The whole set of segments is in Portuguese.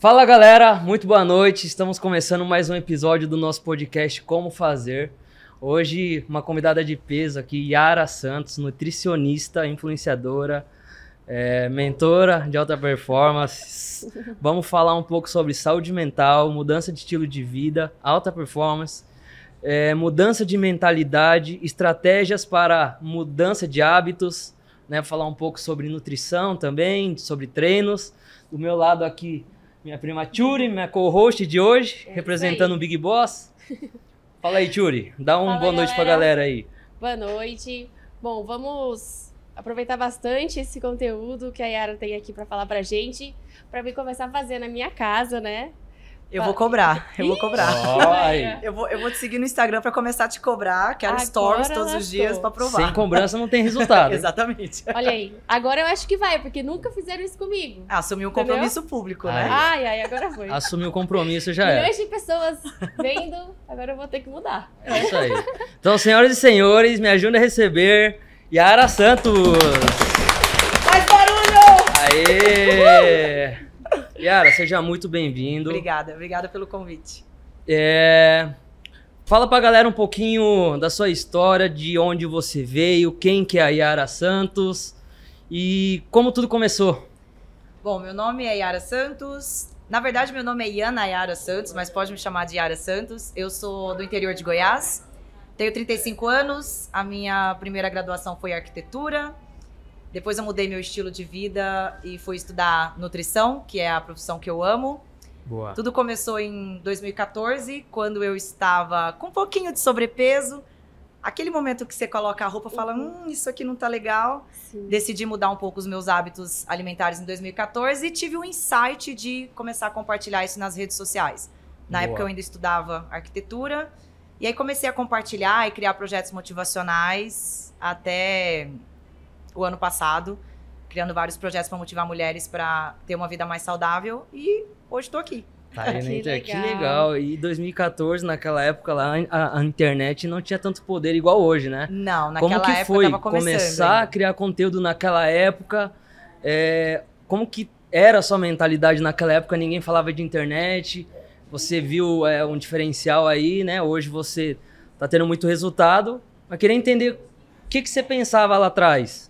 Fala galera, muito boa noite. Estamos começando mais um episódio do nosso podcast Como Fazer. Hoje, uma convidada de peso aqui, Yara Santos, nutricionista, influenciadora, é, mentora de alta performance. Vamos falar um pouco sobre saúde mental, mudança de estilo de vida, alta performance, é, mudança de mentalidade, estratégias para mudança de hábitos, né? Falar um pouco sobre nutrição também, sobre treinos. Do meu lado aqui, minha prima Turi, minha co-host de hoje, É representando o Big Boss. Fala aí, Turi. Dá uma boa noite pra galera. galera aí. Boa noite. Bom, vamos aproveitar bastante esse conteúdo que a Yara tem aqui para falar pra gente, para vir começar a fazer na minha casa, né? Eu vou cobrar, eu vou cobrar. Eu vou, eu vou te seguir no Instagram pra começar a te cobrar. Quero Agora stories todos os dias pra provar. Sem cobrança não tem resultado. Exatamente. Olha aí. Agora eu acho que vai, porque nunca fizeram isso comigo. Assumir um Entendeu? compromisso público, Ai. né? Ai, ai, agora foi. Assumir o compromisso já é. Milhões de pessoas vendo, agora eu vou ter que mudar. É isso aí. Então, senhoras e senhores, me ajuda a receber Yara Santos. Faz barulho! Aê! Yara, seja muito bem-vindo. Obrigada, obrigada pelo convite. É, Fala pra galera um pouquinho da sua história, de onde você veio, quem que é a Yara Santos e como tudo começou. Bom, meu nome é Yara Santos. Na verdade, meu nome é Iana Yara Santos, mas pode me chamar de Yara Santos. Eu sou do interior de Goiás. Tenho 35 anos. A minha primeira graduação foi arquitetura. Depois eu mudei meu estilo de vida e fui estudar nutrição, que é a profissão que eu amo. Boa. Tudo começou em 2014, quando eu estava com um pouquinho de sobrepeso. Aquele momento que você coloca a roupa e fala: hum, isso aqui não tá legal. Sim. Decidi mudar um pouco os meus hábitos alimentares em 2014 e tive o insight de começar a compartilhar isso nas redes sociais. Na Boa. época eu ainda estudava arquitetura. E aí comecei a compartilhar e criar projetos motivacionais até o ano passado, criando vários projetos para motivar mulheres para ter uma vida mais saudável e hoje estou aqui. Tá aí na Que inter- que legal. legal. E 2014, naquela época lá, a, a internet não tinha tanto poder igual hoje, né? Não, naquela como que época foi tava começando. começar a criar conteúdo naquela época? É, como que era a sua mentalidade naquela época? Ninguém falava de internet. Você viu é, um diferencial aí, né? Hoje você tá tendo muito resultado. Mas queria entender o que, que você pensava lá atrás.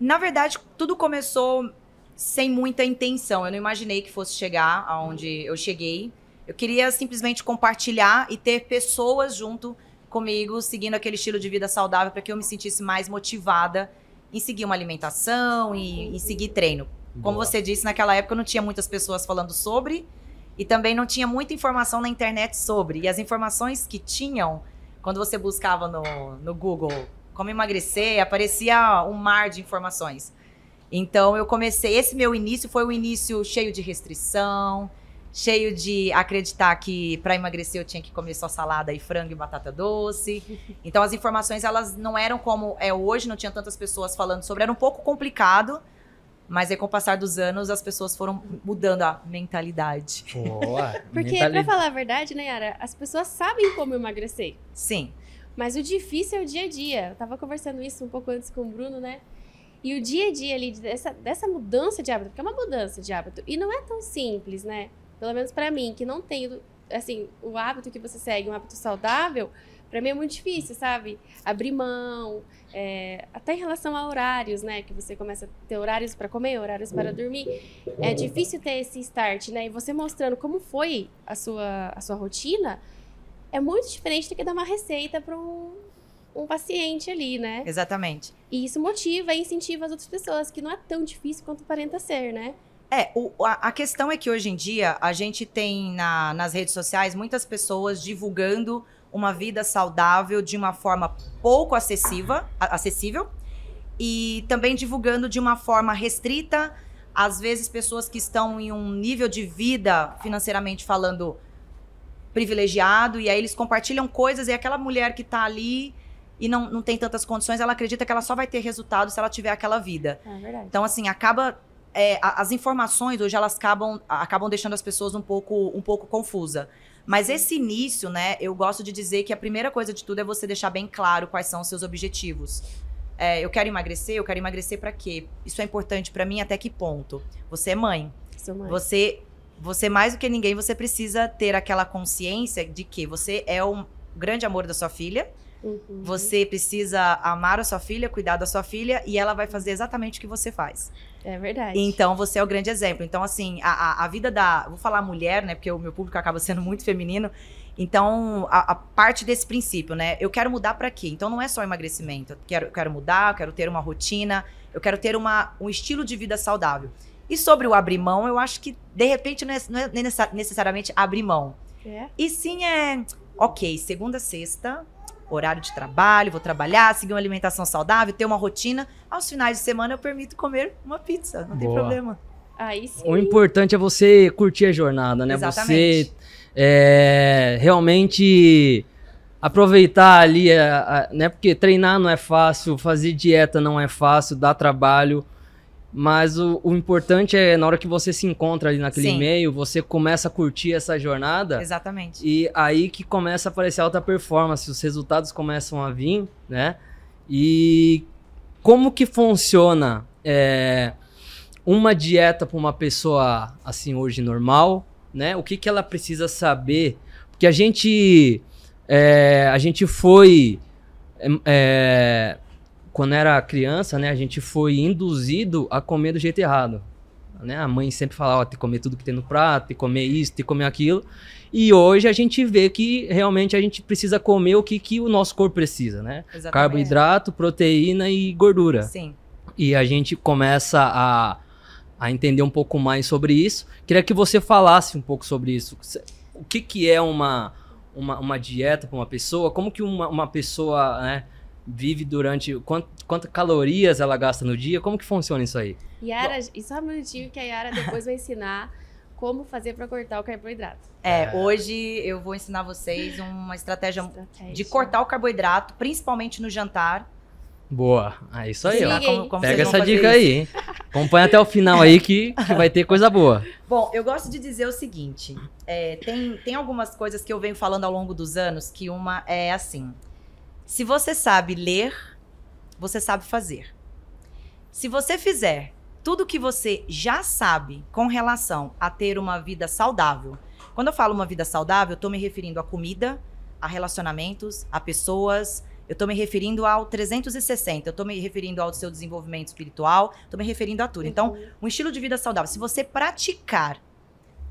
Na verdade, tudo começou sem muita intenção. Eu não imaginei que fosse chegar aonde eu cheguei. Eu queria simplesmente compartilhar e ter pessoas junto comigo, seguindo aquele estilo de vida saudável, para que eu me sentisse mais motivada em seguir uma alimentação e em seguir treino. Como Boa. você disse, naquela época não tinha muitas pessoas falando sobre e também não tinha muita informação na internet sobre. E as informações que tinham, quando você buscava no, no Google como emagrecer, aparecia um mar de informações. Então eu comecei, esse meu início foi um início cheio de restrição, cheio de acreditar que para emagrecer eu tinha que comer só salada e frango e batata doce. Então as informações elas não eram como é hoje, não tinha tantas pessoas falando sobre, era um pouco complicado. Mas aí, com o passar dos anos, as pessoas foram mudando a mentalidade. Boa. Porque, Mentali- pra falar a verdade, né, Yara, as pessoas sabem como emagrecer. Sim. Mas o difícil é o dia a dia. Eu tava conversando isso um pouco antes com o Bruno, né? E o dia a dia ali, dessa, dessa mudança de hábito, porque é uma mudança de hábito. E não é tão simples, né? Pelo menos pra mim, que não tenho, assim, o hábito que você segue, um hábito saudável, pra mim é muito difícil, sabe? Abrir mão, é, até em relação a horários, né? Que você começa a ter horários pra comer, horários para dormir. É difícil ter esse start, né? E você mostrando como foi a sua, a sua rotina, é muito diferente do que dar uma receita para um, um paciente ali, né? Exatamente. E isso motiva e incentiva as outras pessoas, que não é tão difícil quanto aparenta ser, né? É, o- a, a questão é que hoje em dia a gente tem na- nas redes sociais muitas pessoas divulgando uma vida saudável de uma forma pouco acessível, a- acessível e também divulgando de uma forma restrita. Às vezes, pessoas que estão em um nível de vida, financeiramente falando, privilegiado, e aí eles compartilham coisas, e aquela mulher que tá ali e não, não tem tantas condições, ela acredita que ela só vai ter resultado se ela tiver aquela vida. É verdade. Então, assim, acaba. é, as informações hoje elas acabam, acabam deixando as pessoas um pouco, um pouco confusa. Mas esse início, né, eu gosto de dizer que a primeira coisa de tudo é você deixar bem claro quais são os seus objetivos. É, eu quero emagrecer, eu quero emagrecer pra quê? Isso é importante pra mim até que ponto? Você é mãe. Sou mãe. Você você mais do que ninguém, você precisa ter aquela consciência de que você é o grande amor da sua filha. Uhum. Você precisa amar a sua filha, cuidar da sua filha e ela vai fazer exatamente o que você faz. É verdade. Então você é o grande exemplo. Então, assim, a, a, a vida da. Vou falar mulher, né? Porque o meu público acaba sendo muito feminino. Então, a, a parte desse princípio, né? Eu quero mudar para quê? Então, não é só emagrecimento. Eu quero, eu quero mudar, eu quero ter uma rotina, eu quero ter uma, um estilo de vida saudável. E sobre o abrir mão, eu acho que, de repente, não é, não é necessa- necessariamente abrir mão. É? E sim é, ok, segunda, sexta, horário de trabalho, vou trabalhar, seguir uma alimentação saudável, ter uma rotina. Aos finais de semana eu permito comer uma pizza, não tem Boa. problema. Aí sim. O importante é você curtir a jornada, né? Exatamente. Você é, realmente aproveitar ali, a- a- né? Porque treinar não é fácil, fazer dieta não é fácil, dá trabalho. Mas o, o importante é na hora que você se encontra ali naquele Sim. meio, você começa a curtir essa jornada. Exatamente. E aí que começa a aparecer alta performance, os resultados começam a vir, né? E como que funciona é, uma dieta para uma pessoa assim hoje normal, né? O que que ela precisa saber? Porque a gente é, a gente foi é, é, quando era criança, né? A gente foi induzido a comer do jeito errado. Né? A mãe sempre falava, ó, tem que comer tudo que tem no prato, tem que comer isso, tem que comer aquilo. E hoje a gente vê que realmente a gente precisa comer o que, que o nosso corpo precisa, né? Exatamente. Carboidrato, proteína e gordura. Sim. E a gente começa a, a entender um pouco mais sobre isso. Queria que você falasse um pouco sobre isso. O que, que é uma, uma, uma dieta para uma pessoa? Como que uma, uma pessoa né, vive durante... Quant, quantas calorias ela gasta no dia? Como que funciona isso aí? Yara, e só um minutinho que a Yara depois vai ensinar como fazer pra cortar o carboidrato. É, É. hoje eu vou ensinar vocês uma estratégia Estratégia. de cortar o carboidrato, principalmente no jantar. Boa. É isso aí, ó. hein? vocês Pega essa dica isso. aí, hein? Acompanha até o final aí que, que vai ter coisa boa. Bom, eu gosto de dizer o seguinte: é, tem, tem algumas coisas que eu venho falando ao longo dos anos, que uma é assim: se você sabe ler, você sabe fazer. Se você fizer tudo que você já sabe com relação a ter uma vida saudável, quando eu falo uma vida saudável, eu tô me referindo a comida, a relacionamentos, a pessoas. Eu tô me referindo ao 360, eu tô me referindo ao seu desenvolvimento espiritual, tô me referindo a tudo. Então, um estilo de vida saudável. Se você praticar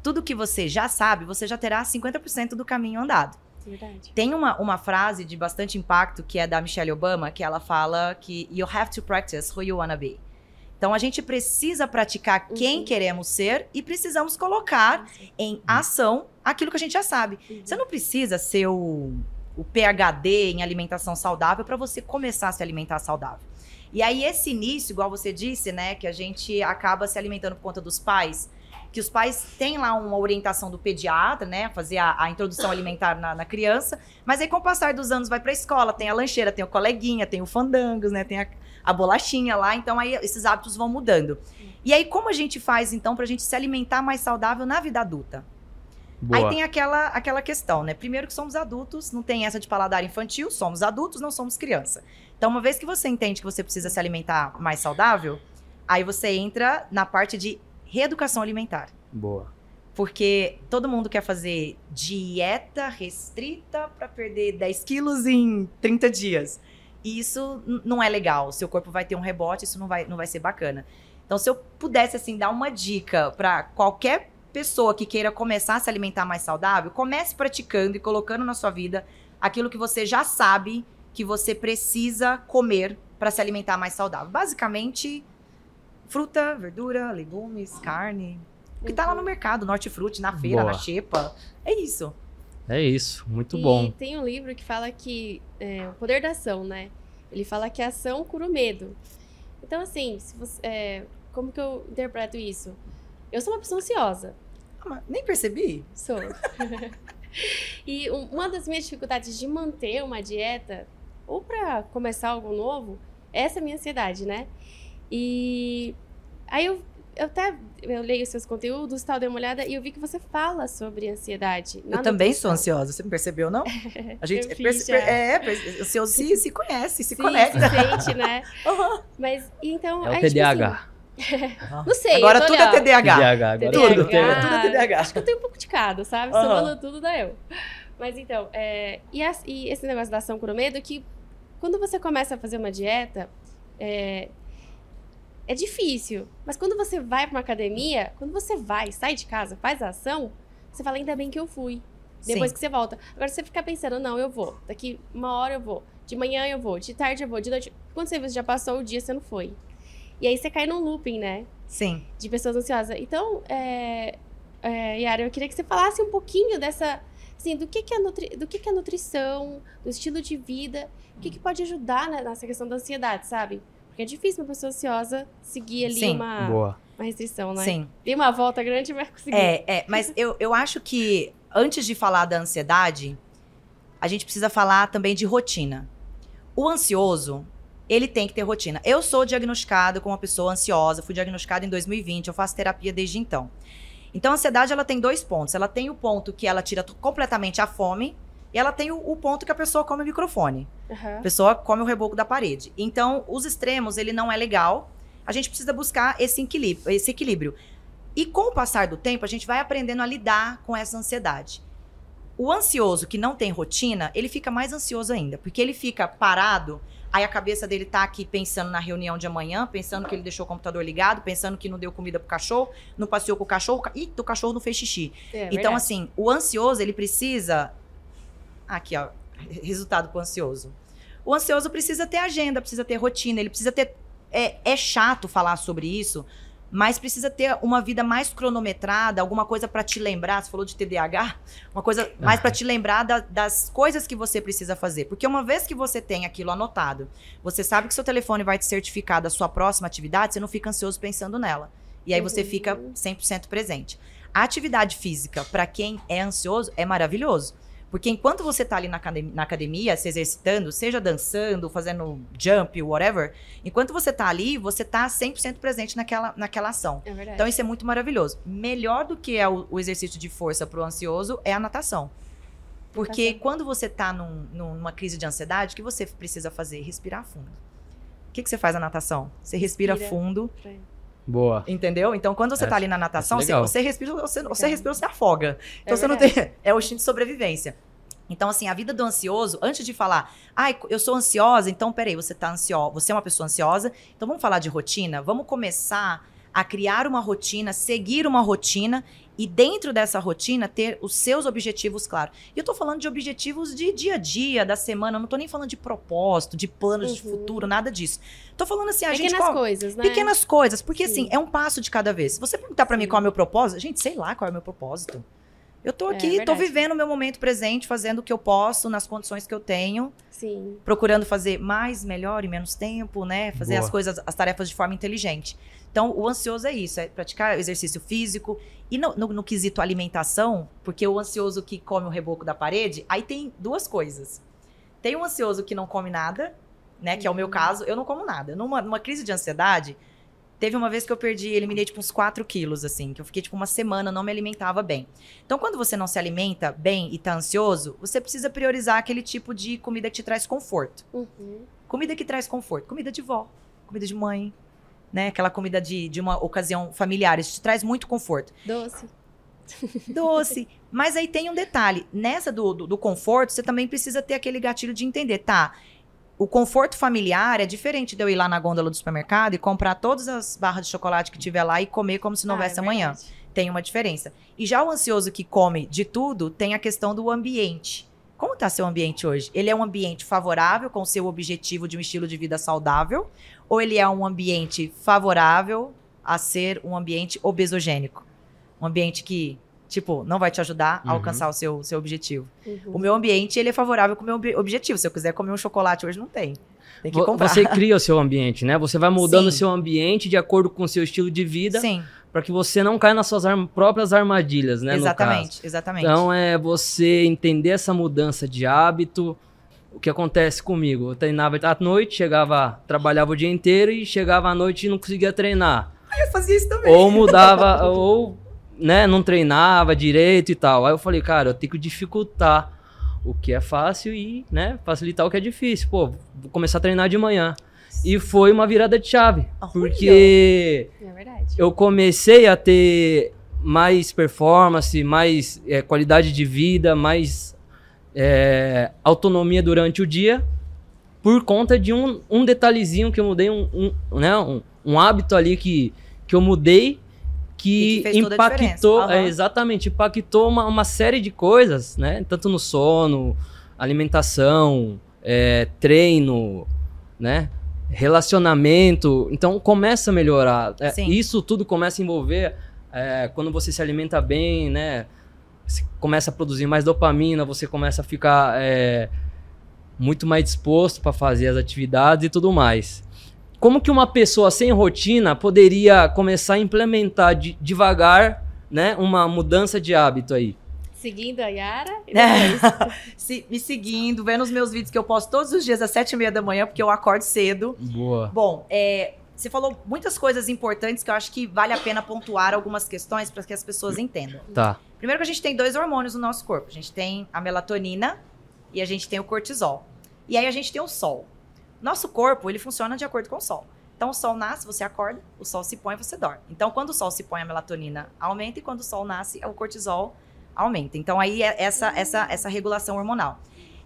tudo que você já sabe, você já terá 50% do caminho andado. Verdade. Tem uma, uma frase de bastante impacto que é da Michelle Obama, que ela fala que you have to practice who you wanna be. Então a gente precisa praticar quem Uhum. queremos ser e precisamos colocar em ação aquilo que a gente já sabe. Uhum. Você não precisa ser o, o PhD em alimentação saudável para você começar a se alimentar saudável. E aí, esse início, igual você disse, né, que a gente acaba se alimentando por conta dos pais, que os pais têm lá uma orientação do pediatra, né, fazer a, a introdução alimentar na, na criança, mas aí com o passar dos anos vai pra escola, tem a lancheira, tem o coleguinha, tem o fandangos, né, tem a, a bolachinha lá, então aí esses hábitos vão mudando. E aí, como a gente faz, então, pra gente se alimentar mais saudável na vida adulta? Boa. Aí tem aquela, aquela questão, né? Primeiro que somos adultos, não tem essa de paladar infantil, somos adultos, não somos criança. Então, uma vez que você entende que você precisa se alimentar mais saudável, aí você entra na parte de reeducação alimentar. Boa. Porque todo mundo quer fazer dieta restrita para perder 10 quilos em 30 dias. E isso não é legal. Seu corpo vai ter um rebote, isso não vai, não vai ser bacana. Então, se eu pudesse, assim, dar uma dica para qualquer pessoa que queira começar a se alimentar mais saudável, comece praticando e colocando na sua vida aquilo que você já sabe que você precisa comer para se alimentar mais saudável. Basicamente, fruta, verdura, legumes, carne. O que tá lá no mercado, no hortifruti, na feira, Boa. na xepa. É isso. É isso, muito e bom. tem um livro que fala que é, o poder da ação, né? Ele fala que a ação cura o medo. Então, assim, se você, é, como que eu interpreto isso? Eu sou uma pessoa ansiosa. Ah, mas nem percebi. Sou. e um- uma das minhas dificuldades de manter uma dieta, ou pra começar algo novo, é essa minha ansiedade, né? E aí eu, eu até eu leio os seus conteúdos, tal, dei uma olhada, e eu vi que você fala sobre ansiedade. eu também sou ansiosa, você não percebeu, não? A gente Eu é, fiz perce- já. é, perce- ansioso se, se conhece, se Sim, conecta. se sente, né? Mas, então... É o aí, tipo TDAH. assim, Não sei. Agora tudo ali, é. TDAH. TDAH, agora Tudo, tudo. TDAH. tudo é TDAH. Acho que eu tenho um pouco de cada, sabe? Aham. Somando tudo dá eu. Mas então, é, e, as- e esse negócio da ação com medo que quando você começa a fazer uma dieta, é, é difícil. Mas quando você vai pra uma academia, quando você vai, sai de casa, faz a ação, você fala, ainda bem que eu fui. Depois Sim. que você volta. Agora você fica pensando, não, eu vou. Daqui uma hora eu vou. De manhã eu vou. De tarde eu vou. De noite. Quando você já passou o dia, você não foi. E aí você cai num looping, né? Sim. de pessoas ansiosas. Então, é, é, Yara, eu queria que você falasse um pouquinho dessa, assim, do que, que, é, nutri, do que, que é nutrição, do estilo de vida, o que, que pode ajudar nessa questão da ansiedade, sabe? Porque é difícil uma pessoa ansiosa seguir ali Sim. uma, Boa. uma restrição, né? Sim. Tem uma volta grande, mas conseguir. É, é, mas eu, eu acho que antes de falar da ansiedade, a gente precisa falar também de rotina. O ansioso, ele tem que ter rotina. Eu sou diagnosticada como uma pessoa ansiosa, fui diagnosticada em 2020, eu faço terapia desde então. Então, a ansiedade, ela tem dois pontos. Ela tem o ponto que ela tira completamente a fome, e ela tem o, o ponto que a pessoa come o microfone. Aham. A pessoa come o reboco da parede. Então, os extremos, ele não é legal. A gente precisa buscar esse equilíbrio, esse equilíbrio. E com o passar do tempo, a gente vai aprendendo a lidar com essa ansiedade. O ansioso que não tem rotina, ele fica mais ansioso ainda, porque ele fica parado, aí a cabeça dele tá aqui pensando na reunião de amanhã, pensando que ele deixou o computador ligado, pensando que não deu comida pro cachorro, não passeou com o cachorro, ih, o cachorro não fez xixi. É, Então, verdade. assim, o ansioso, ele precisa. Aqui, ó. Resultado pro ansioso. O ansioso precisa ter agenda, precisa ter rotina, ele precisa ter. É, é chato falar sobre isso, mas precisa ter uma vida mais cronometrada, alguma coisa pra te lembrar. Você falou de TDAH? Uma coisa mais pra te lembrar da- das coisas que você precisa fazer. Porque uma vez que você tem aquilo anotado, você sabe que seu telefone vai te certificar da sua próxima atividade, você não fica ansioso pensando nela. E aí você Uhum. fica 100% presente. A atividade física, pra quem é ansioso, é maravilhoso. Porque enquanto você tá ali na academia, na academia, se exercitando, seja dançando, fazendo jump, whatever, enquanto você tá ali, você tá 100% presente naquela, naquela ação. É verdade. Então isso é muito maravilhoso. Melhor do que é o, o exercício de força pro ansioso é a natação. Porque Natação. quando você tá num- numa crise de ansiedade, o que você precisa fazer? Respirar fundo. O que, que você faz na natação? Você respira, Respira. fundo, Boa. entendeu? Então, quando você Essa- tá ali na natação, é você, legal. você respira, você, você respira, você afoga. Então É você não tem. É o instinto de sobrevivência. Então, assim, a vida do ansioso, antes de falar, ai, eu sou ansiosa, então peraí, você tá ansiosa, você é uma pessoa ansiosa, então vamos falar de rotina? Vamos começar a criar uma rotina, seguir uma rotina e dentro dessa rotina ter os seus objetivos claros. E eu tô falando de objetivos de dia a dia, da semana, eu não tô nem falando de propósito, de planos de Uhum. futuro, nada disso. Tô falando assim, a gente Pequenas co- coisas, né? Pequenas coisas, porque Sim. assim, é um passo de cada vez. Se você perguntar pra mim qual é o meu propósito, gente, sei lá qual é o meu propósito. Eu tô É, aqui, tô verdade. vivendo o meu momento presente, fazendo o que eu posso, nas condições que eu tenho, Sim. procurando fazer mais, melhor e menos tempo, né? Fazer Boa. as coisas, as tarefas de forma inteligente. Então, o ansioso é isso, é praticar exercício físico. E no, no- no quesito alimentação, porque o ansioso que come o reboco da parede, aí tem duas coisas. Tem um ansioso que não come nada, né? Que é o meu Uhum. caso, eu não como nada. Numa, numa crise de ansiedade, teve uma vez que eu perdi, eliminei tipo uns 4 quilos, assim, que eu fiquei tipo uma semana, não me alimentava bem. Então, quando você não se alimenta bem e tá ansioso, você precisa priorizar aquele tipo de comida que te traz conforto. Uhum. Comida que traz conforto. Comida de vó, comida de mãe, né? Aquela comida de, de uma ocasião familiar. Isso te traz muito conforto. Doce. Doce. Mas aí tem um detalhe. Nessa do, do, do conforto, você também precisa ter aquele gatilho de entender, tá? O conforto familiar é diferente de eu ir lá na gôndola do supermercado e comprar todas as barras de chocolate que tiver lá e comer como se não Ah, houvesse é amanhã. Tem uma diferença. E já o ansioso que come de tudo, tem a questão do ambiente. Como está seu ambiente hoje? Ele é um ambiente favorável com o seu objetivo de um estilo de vida saudável? Ou ele é um ambiente favorável a ser um ambiente obesogênico? Um ambiente que, tipo, não vai te ajudar a Uhum. alcançar o seu, seu objetivo. Uhum. O meu ambiente, ele é favorável com o meu ob- objetivo. Se eu quiser comer um chocolate hoje, não tem. Tem que comprar. Você cria o seu ambiente, né? Você vai mudando o seu ambiente de acordo com o seu estilo de vida, Sim, para que você não caia nas suas arm- próprias armadilhas, né? no caso. exatamente, exatamente. Então é você entender essa mudança de hábito. O que acontece comigo? Eu treinava à noite, chegava, trabalhava o dia inteiro e chegava à noite e não conseguia treinar. eu fazia isso também. Ou mudava, ou né, não treinava direito e tal. Aí eu falei, cara, eu tenho que dificultar o que é fácil e, né, facilitar o que é difícil. Pô, vou começar a treinar de manhã. E foi uma virada de chave. Porque É eu comecei a ter mais performance, mais é, qualidade de vida, mais é, autonomia durante o dia, por conta de um, um detalhezinho que eu mudei, um, um, né, um, um hábito ali que, que eu mudei, que, que impactou, diferença. é, exatamente, impactou uma, uma série de coisas, né? Tanto no sono, alimentação, é, treino, né? Relacionamento. Então começa a melhorar. É, isso tudo começa a envolver é, quando você se alimenta bem, né? Você começa a produzir mais dopamina, você começa a ficar é, muito mais disposto para fazer as atividades e tudo mais. Como que uma pessoa sem rotina poderia começar a implementar de- devagar, né, uma mudança de hábito aí? Seguindo a Yara. É. Se- me seguindo, vendo os meus vídeos que eu posto todos os dias às sete e meia da manhã, porque eu acordo cedo. Boa. Bom, é, você falou muitas coisas importantes que eu acho que vale a pena pontuar algumas questões para que as pessoas entendam. Tá. Primeiro que a gente tem dois hormônios no nosso corpo. A gente tem a melatonina e a gente tem o cortisol. E aí a gente tem o sol. Nosso corpo, ele funciona de acordo com o sol. Então o sol nasce, você acorda, o sol se põe, você dorme. Então quando o sol se põe, a melatonina aumenta e quando o sol nasce, o cortisol aumenta. Então aí é essa essa essa regulação hormonal.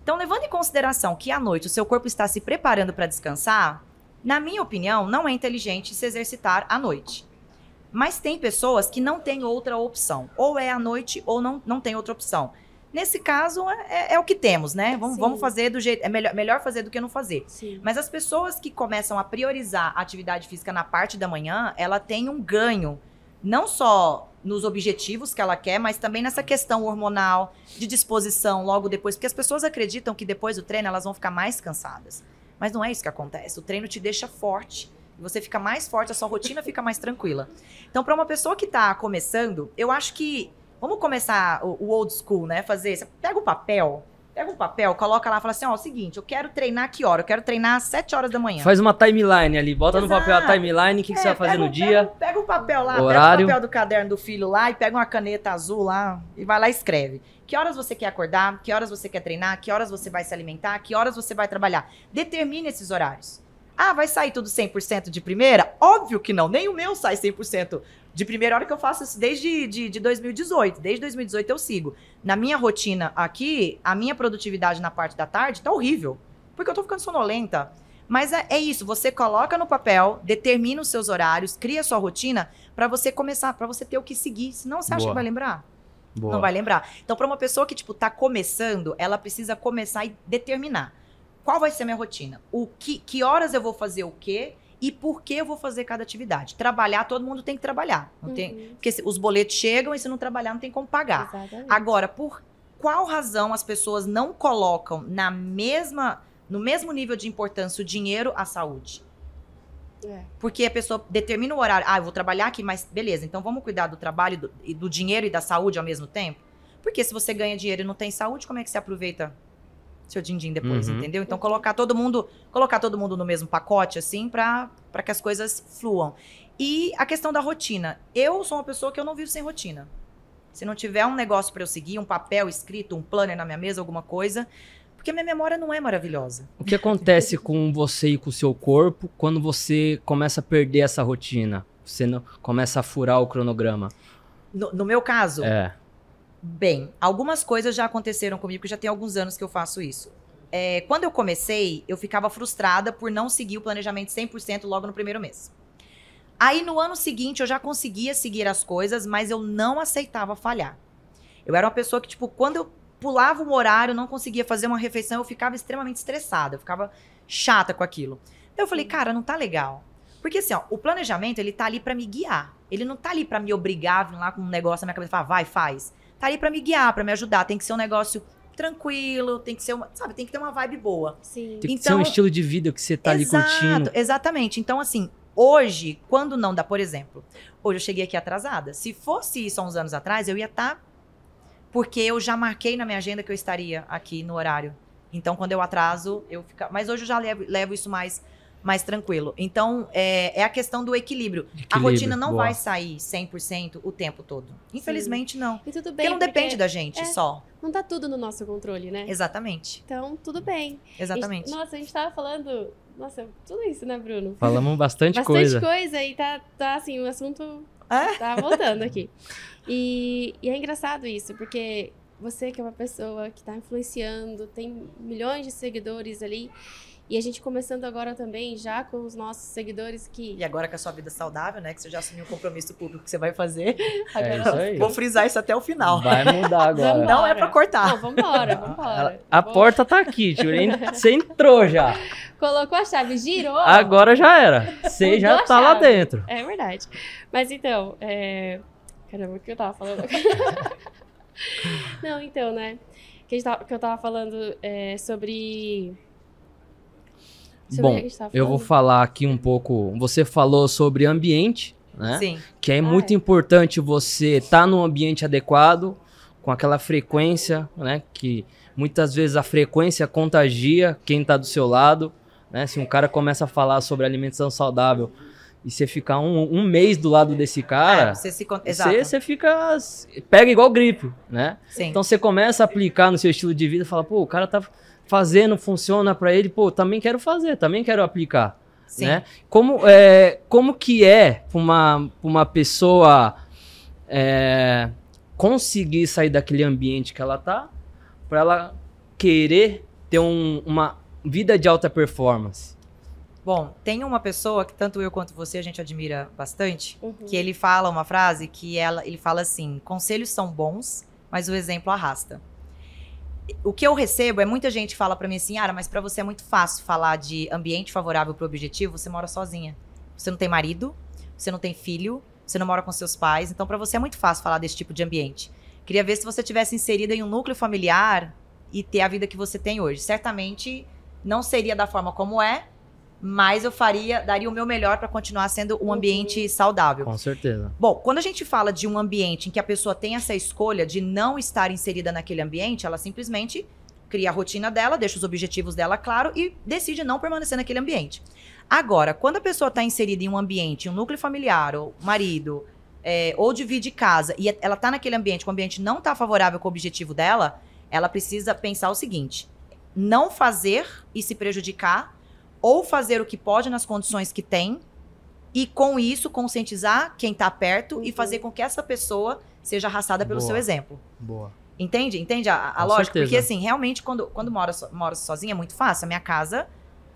Então levando em consideração que à noite o seu corpo está se preparando para descansar, na minha opinião, não é inteligente se exercitar à noite. Mas tem pessoas que não têm outra opção. Ou é à noite ou não, não tem outra opção. Nesse caso, é, é- é o que temos, né? Vamos, Sim. vamos fazer do jeito. É melhor, melhor fazer do que não fazer. Sim. Mas as pessoas que começam a priorizar a atividade física na parte da manhã, ela tem um ganho. Não só nos objetivos que ela quer, mas também nessa questão hormonal, de disposição logo depois. Porque as pessoas acreditam que depois do treino elas vão ficar mais cansadas. Mas não é isso que acontece. O treino te deixa forte. Você fica mais forte, a sua rotina fica mais tranquila. Então, para uma pessoa que tá começando, eu acho que. Vamos começar o, o old school, né? Fazer. Você pega o papel, pega um papel, coloca lá e fala assim: ó, é o seguinte, eu quero treinar que hora? Eu quero treinar às 7 horas da manhã. Faz uma timeline ali, bota no papel a Exato. timeline, o que, que É, você vai fazer pega no um- dia. Pega, pega um papel lá, Horário. pega o papel do caderno do filho lá e pega uma caneta azul lá e vai lá e escreve. Que horas você quer acordar? Que horas você quer treinar? Que horas você vai se alimentar? Que horas você vai trabalhar? Determine esses horários. Ah, vai sair tudo 100% de primeira? Óbvio que não. Nem o meu sai 100% de primeira hora que eu faço isso desde de, de 2018. Desde 2018 eu sigo. Na minha rotina aqui, a minha produtividade na parte da tarde tá horrível. Porque eu tô ficando sonolenta. Mas é, é isso, você coloca no papel, determina os seus horários, cria a sua rotina pra você começar, pra você ter o que seguir. Senão você acha Boa. que vai lembrar? Boa. Não vai lembrar. Então, pra uma pessoa que, tipo, tá começando, ela precisa começar e determinar. Qual vai ser a minha rotina? O que, que horas eu vou fazer o quê? E por que eu vou fazer cada atividade? Trabalhar, todo mundo tem que trabalhar. Não tem, Uhum. porque se- os boletos chegam e se não trabalhar, não tem como pagar. Exatamente. Agora, por qual razão as pessoas não colocam na mesma, no mesmo nível de importância o dinheiro à saúde? É. Porque a pessoa determina o horário. Ah, eu vou trabalhar aqui, mas beleza, então vamos cuidar do trabalho, do, do dinheiro e da saúde ao mesmo tempo? Porque se você ganha dinheiro e não tem saúde, como é que você aproveita seu din-din depois, Uhum. entendeu? Então colocar todo mundo, colocar todo mundo no mesmo pacote assim para que as coisas fluam. E a questão da rotina. Eu sou uma pessoa que eu não vivo sem rotina. Se não tiver um negócio para eu seguir, um papel escrito, um planner na minha mesa, alguma coisa, porque minha memória não é maravilhosa. O que acontece com você e com o seu corpo quando você começa a perder essa rotina? Você não, começa a furar o cronograma. No, no meu caso, É. Bem, algumas coisas já aconteceram comigo, que já tem alguns anos que eu faço isso. É, quando eu comecei, eu ficava frustrada por não seguir o planejamento 100% logo no primeiro mês. Aí no ano seguinte eu já conseguia seguir as coisas, mas eu não aceitava falhar. Eu era uma pessoa que, tipo, quando eu pulava um horário, não conseguia fazer uma refeição, eu ficava extremamente estressada, eu ficava chata com aquilo. Então eu falei, cara, não tá legal. Porque assim, ó, o planejamento, ele tá ali pra me guiar. Ele não tá ali pra me obrigar a vir lá com um negócio na minha cabeça e falar, vai, faz tá ali pra me guiar, pra me ajudar. Tem que ser um negócio tranquilo, tem que ser uma, sabe, tem que ter uma vibe boa. Sim. Tem que ser um Então- estilo de vida que você tá ali Exato, curtindo. exatamente. Então assim, hoje, quando não dá, por exemplo, hoje eu cheguei aqui atrasada. Se fosse isso há uns anos atrás, eu ia estar porque eu já marquei na minha agenda que eu estaria aqui no horário. Então, quando eu atraso, eu fico. Mas hoje eu já levo, levo isso mais, mais tranquilo. Então, é, é a questão do equilíbrio. A Equilíbrio, rotina não boa. vai sair 100% o tempo todo. Infelizmente, não. E tudo bem. Porque não depende da gente é. só. Não tá tudo no nosso controle, né? Exatamente. Então, tudo bem. Exatamente. A gente- nossa, a gente tava falando Nossa, tudo isso, né, Bruno? Falamos bastante, Bastante coisa. coisa. e tá, tá assim, o assunto É? tá voltando aqui. E, e é engraçado isso, porque você que é uma pessoa que tá influenciando, tem milhões de seguidores ali, e a gente começando agora também, já com os nossos seguidores que. E agora com a sua vida saudável, né? Que você já assumiu um compromisso público que você vai fazer. É agora isso aí. Vou frisar isso até o final. Vai mudar agora. Não é pra cortar. Não, vambora, vambora. A Vou- porta tá aqui, tio. Você entrou já. Colocou a chave, girou. Agora já era. Você Mudou já a tá lá dentro. É verdade. Mas então, é... Caramba, o que eu tava falando? Não, então, né? Que, a tava- que eu tava falando é, sobre... sobre Bom, o que a gente tava Eu vou falar aqui um pouco. Você falou sobre ambiente, né? Sim. Que é Ah, muito é. importante você estar num ambiente adequado, com aquela frequência, né? Que muitas vezes a frequência contagia quem tá do seu lado, né? Se um cara começa a falar sobre alimentação saudável e você ficar um, um mês do lado desse cara, É, você se você fica. pega igual gripe, né? Sim. Então você começa a aplicar no seu estilo de vida e fala, pô, o cara tá fazendo, funciona pra ele, pô, também quero fazer, também quero aplicar, Sim. né? Como, é, como que é uma, uma pessoa é, conseguir sair daquele ambiente que ela tá, pra ela querer ter um- uma vida de alta performance? Bom, tem uma pessoa que tanto eu quanto você a gente admira bastante, Uhum. que ele fala uma frase que ela, ele fala assim: conselhos são bons, mas o exemplo arrasta. O que eu recebo é muita gente fala pra mim assim, Ara, mas pra você é muito fácil falar de ambiente favorável pro objetivo, você mora sozinha. Você não tem marido, você não tem filho, você não mora com seus pais, então pra você é muito fácil falar desse tipo de ambiente. Queria ver se você tivesse inserida em um núcleo familiar e ter a vida que você tem hoje. Certamente não seria da forma como é, mas eu faria, daria o meu melhor pra continuar sendo um Uhum. ambiente saudável. Com certeza. Bom, quando a gente fala de um ambiente em que a pessoa tem essa escolha de não estar inserida naquele ambiente, ela simplesmente cria a rotina dela, deixa os objetivos dela claro e decide não permanecer naquele ambiente. Agora, quando a pessoa está inserida em um ambiente, um núcleo familiar, ou marido, é, ou divide casa, e ela está naquele ambiente, que o ambiente não está favorável com o objetivo dela, ela precisa pensar o seguinte: não fazer e se prejudicar, ou fazer o que pode nas condições que tem, e com isso conscientizar quem está perto e Uhum. fazer com que essa pessoa seja arrastada pelo Boa. seu exemplo. Boa. Entende? Entende a, a Com lógica? certeza. Porque assim, realmente, quando, quando mora, so, mora sozinha é muito fácil. A minha casa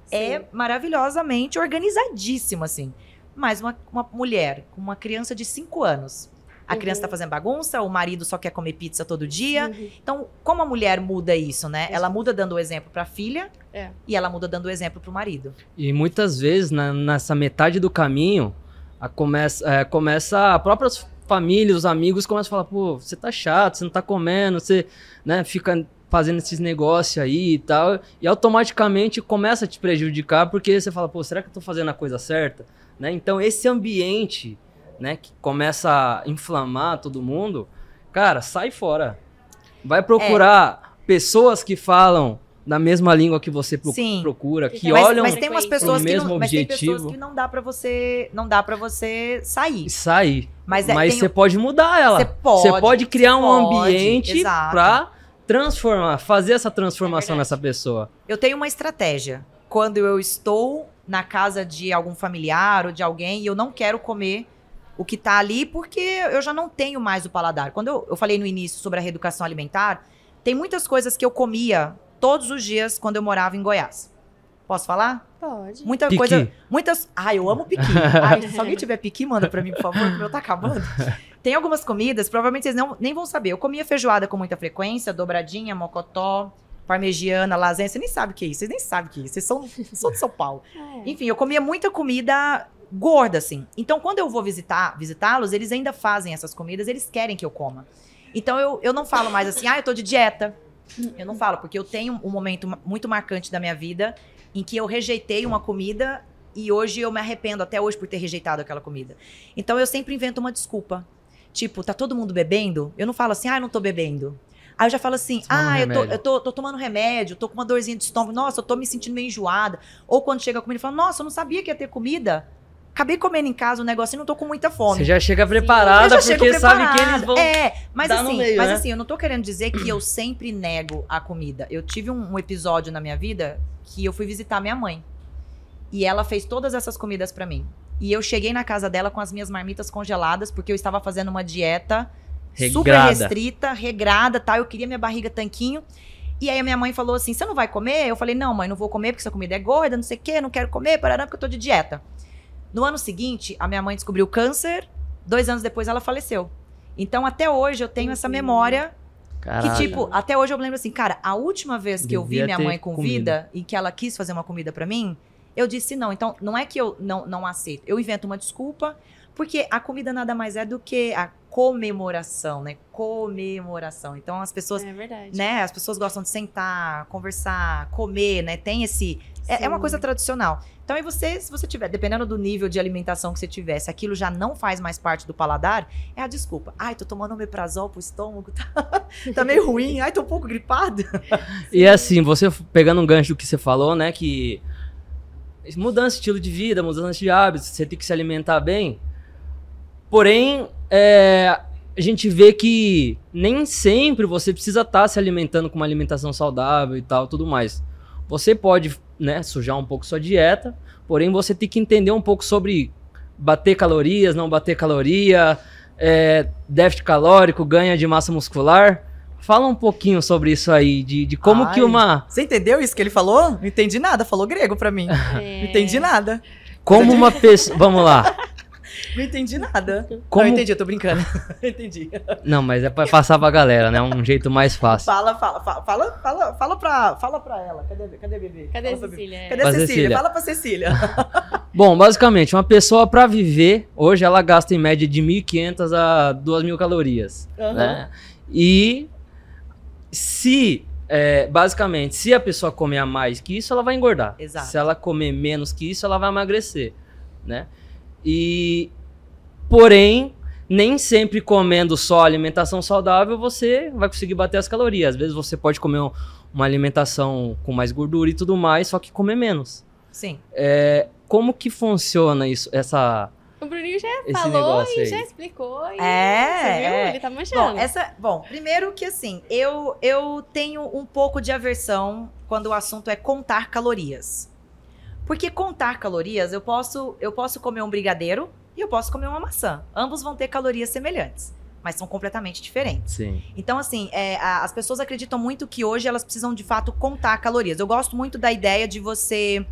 é Sim. maravilhosamente organizadíssima, assim. Mas uma, uma mulher com uma criança de 5 anos. A criança Uhum. tá fazendo bagunça, o marido só quer comer pizza todo dia. Uhum. Então, como a mulher muda isso, né? Ela muda dando o exemplo pra filha É. e ela muda dando o exemplo pro marido. E muitas vezes, na- nessa metade do caminho, a começa, é, começa a própria família, os amigos começam a falar, pô, você tá chato, você não tá comendo, você né, fica fazendo esses negócios aí e tal. E automaticamente começa a te prejudicar, porque você fala, pô, será que eu tô fazendo a coisa certa? Né? Então esse ambiente, né, que começa a inflamar todo mundo, cara, sai fora. Vai procurar pessoas que falam na mesma língua que você pro- Sim. procura, Que Mas- olham mas tem umas pro pessoas que mesmo não, mas tem objetivo. pessoas que não dá pra você, não dá para você sair. sair. Mas, Mas, é, tem você pode mudar ela. Você pode, Você pode criar um pode, ambiente pra transformar, fazer essa transformação É nessa pessoa. Eu tenho uma estratégia. Quando eu estou na casa de algum familiar ou de alguém e eu não quero comer o que tá ali porque eu já não tenho mais o paladar. Quando eu, eu falei no início sobre a reeducação alimentar, tem muitas coisas que eu comia todos os dias quando eu morava em Goiás. Posso falar? Pode. Muita Piqui. coisa. Muitas. Ai, eu amo piqui. Ai, se alguém tiver piqui, manda pra mim, por favor, porque o meu tá acabando. Tem algumas comidas, provavelmente vocês não, nem vão saber. Eu comia feijoada com muita frequência, dobradinha, mocotó, parmegiana, lasanha. Você nem sabe o que é isso. Vocês nem sabem o que é isso. Vocês são, são de São Paulo. É. Enfim, eu comia muita comida gorda, assim. Então, quando eu vou visitar, visitá-los, eles ainda fazem essas comidas, eles querem que eu coma. Então, eu, eu não falo mais assim, ah, eu tô de dieta. Eu não falo, porque eu tenho um momento muito marcante da minha vida em que eu rejeitei uma comida e hoje eu me arrependo até hoje por ter rejeitado aquela comida. Então, eu sempre invento uma desculpa. Tipo, tá todo mundo bebendo? Eu não falo assim, ah, eu não tô bebendo. Aí eu já falo assim, Tomando ah, eu, tô, eu tô, tô tomando remédio, tô com uma dorzinha de estômago, nossa, eu tô me sentindo meio enjoada. Ou quando chega a comida, eu falo, nossa, eu não sabia que ia ter comida. Acabei comendo em casa um negocinho, não tô com muita fome. Você já chega preparada porque chego sabe que preparada. eles vão. É, mas assim, meio, mas né? assim, eu não tô querendo dizer que eu sempre nego a comida. Eu tive um, um episódio na minha vida que eu fui visitar minha mãe. E ela fez todas essas comidas pra mim. E eu cheguei na casa dela com as minhas marmitas congeladas, porque eu estava fazendo uma dieta super Regrada. restrita, regrada, tal. Eu queria minha barriga tanquinho. E aí a minha mãe falou assim: "Você não vai comer?" Eu falei: "Não, mãe, não vou comer porque essa comida é gorda, não sei o quê, não quero comer, parará, porque eu tô de dieta". No ano seguinte, a minha mãe descobriu câncer. Dois anos depois, ela faleceu. Então, até hoje, eu tenho essa Uhum. memória Caralho. que, tipo, até hoje eu lembro assim, cara, a última vez que eu vi Devia minha mãe com comida. vida e que ela quis fazer uma comida pra mim, eu disse não. Então, não é que eu não, não aceito. Eu invento uma desculpa, porque a comida nada mais é do que a comemoração, né? Comemoração. Então, as pessoas, É verdade. né? As pessoas gostam de sentar, conversar, comer, né? Tem esse. É, é uma coisa tradicional. Então, aí você, se você tiver, dependendo do nível de alimentação que você tiver, se aquilo já não faz mais parte do paladar, é a desculpa. Ai, tô tomando omeprazol pro estômago, tá, tá meio ruim. Ai, tô um pouco gripado. E assim, você pegando um gancho do que você falou, né? Que mudança de estilo de vida, mudança de hábitos, você tem que se alimentar bem. Porém, é, a gente vê que nem sempre você precisa estar se alimentando com uma alimentação saudável e tal, tudo mais. Você pode, né, sujar um pouco sua dieta, porém você tem que entender um pouco sobre bater calorias, não bater caloria, é, déficit calórico, ganha de massa muscular. Fala um pouquinho sobre isso aí, de, de como Ai. que uma Você entendeu isso que ele falou? Não entendi nada, falou grego pra mim. É. Não entendi nada. como uma pessoa, vamos lá. Não entendi nada. Como Não, entendi, eu tô brincando. entendi. Não, mas é pra passar pra galera, né? Um jeito mais fácil. Fala, fala, fala, fala, fala, pra, fala pra ela. Cadê, cadê a bebê? Cadê a Fala bebê. Cecília? Cadê a Cecília? Cecília. Fala pra Cecília. Bom, basicamente, uma pessoa pra viver, hoje ela gasta em média de 1.500 a 2.000 calorias, né? E se, é, basicamente, se a pessoa comer a mais que isso, ela vai engordar. Exato. Se ela comer menos que isso, ela vai emagrecer, né? E, porém, nem sempre comendo só alimentação saudável você vai conseguir bater as calorias. Às vezes você pode comer um- uma alimentação com mais gordura e tudo mais, só que comer menos. Sim. É, como que funciona isso, essa, O Bruninho já esse falou negócio e aí? já explicou. E É, Você viu? é. Ele tá manchando. Bom, essa, bom, primeiro que assim, eu, eu tenho um pouco de aversão quando o assunto é contar calorias. Porque contar calorias, eu posso, eu posso comer um brigadeiro e eu posso comer uma maçã. Ambos vão ter calorias semelhantes, mas são completamente diferentes. Sim. Então, assim, é, a- as pessoas acreditam muito que hoje elas precisam de fato contar calorias. Eu gosto muito da ideia de você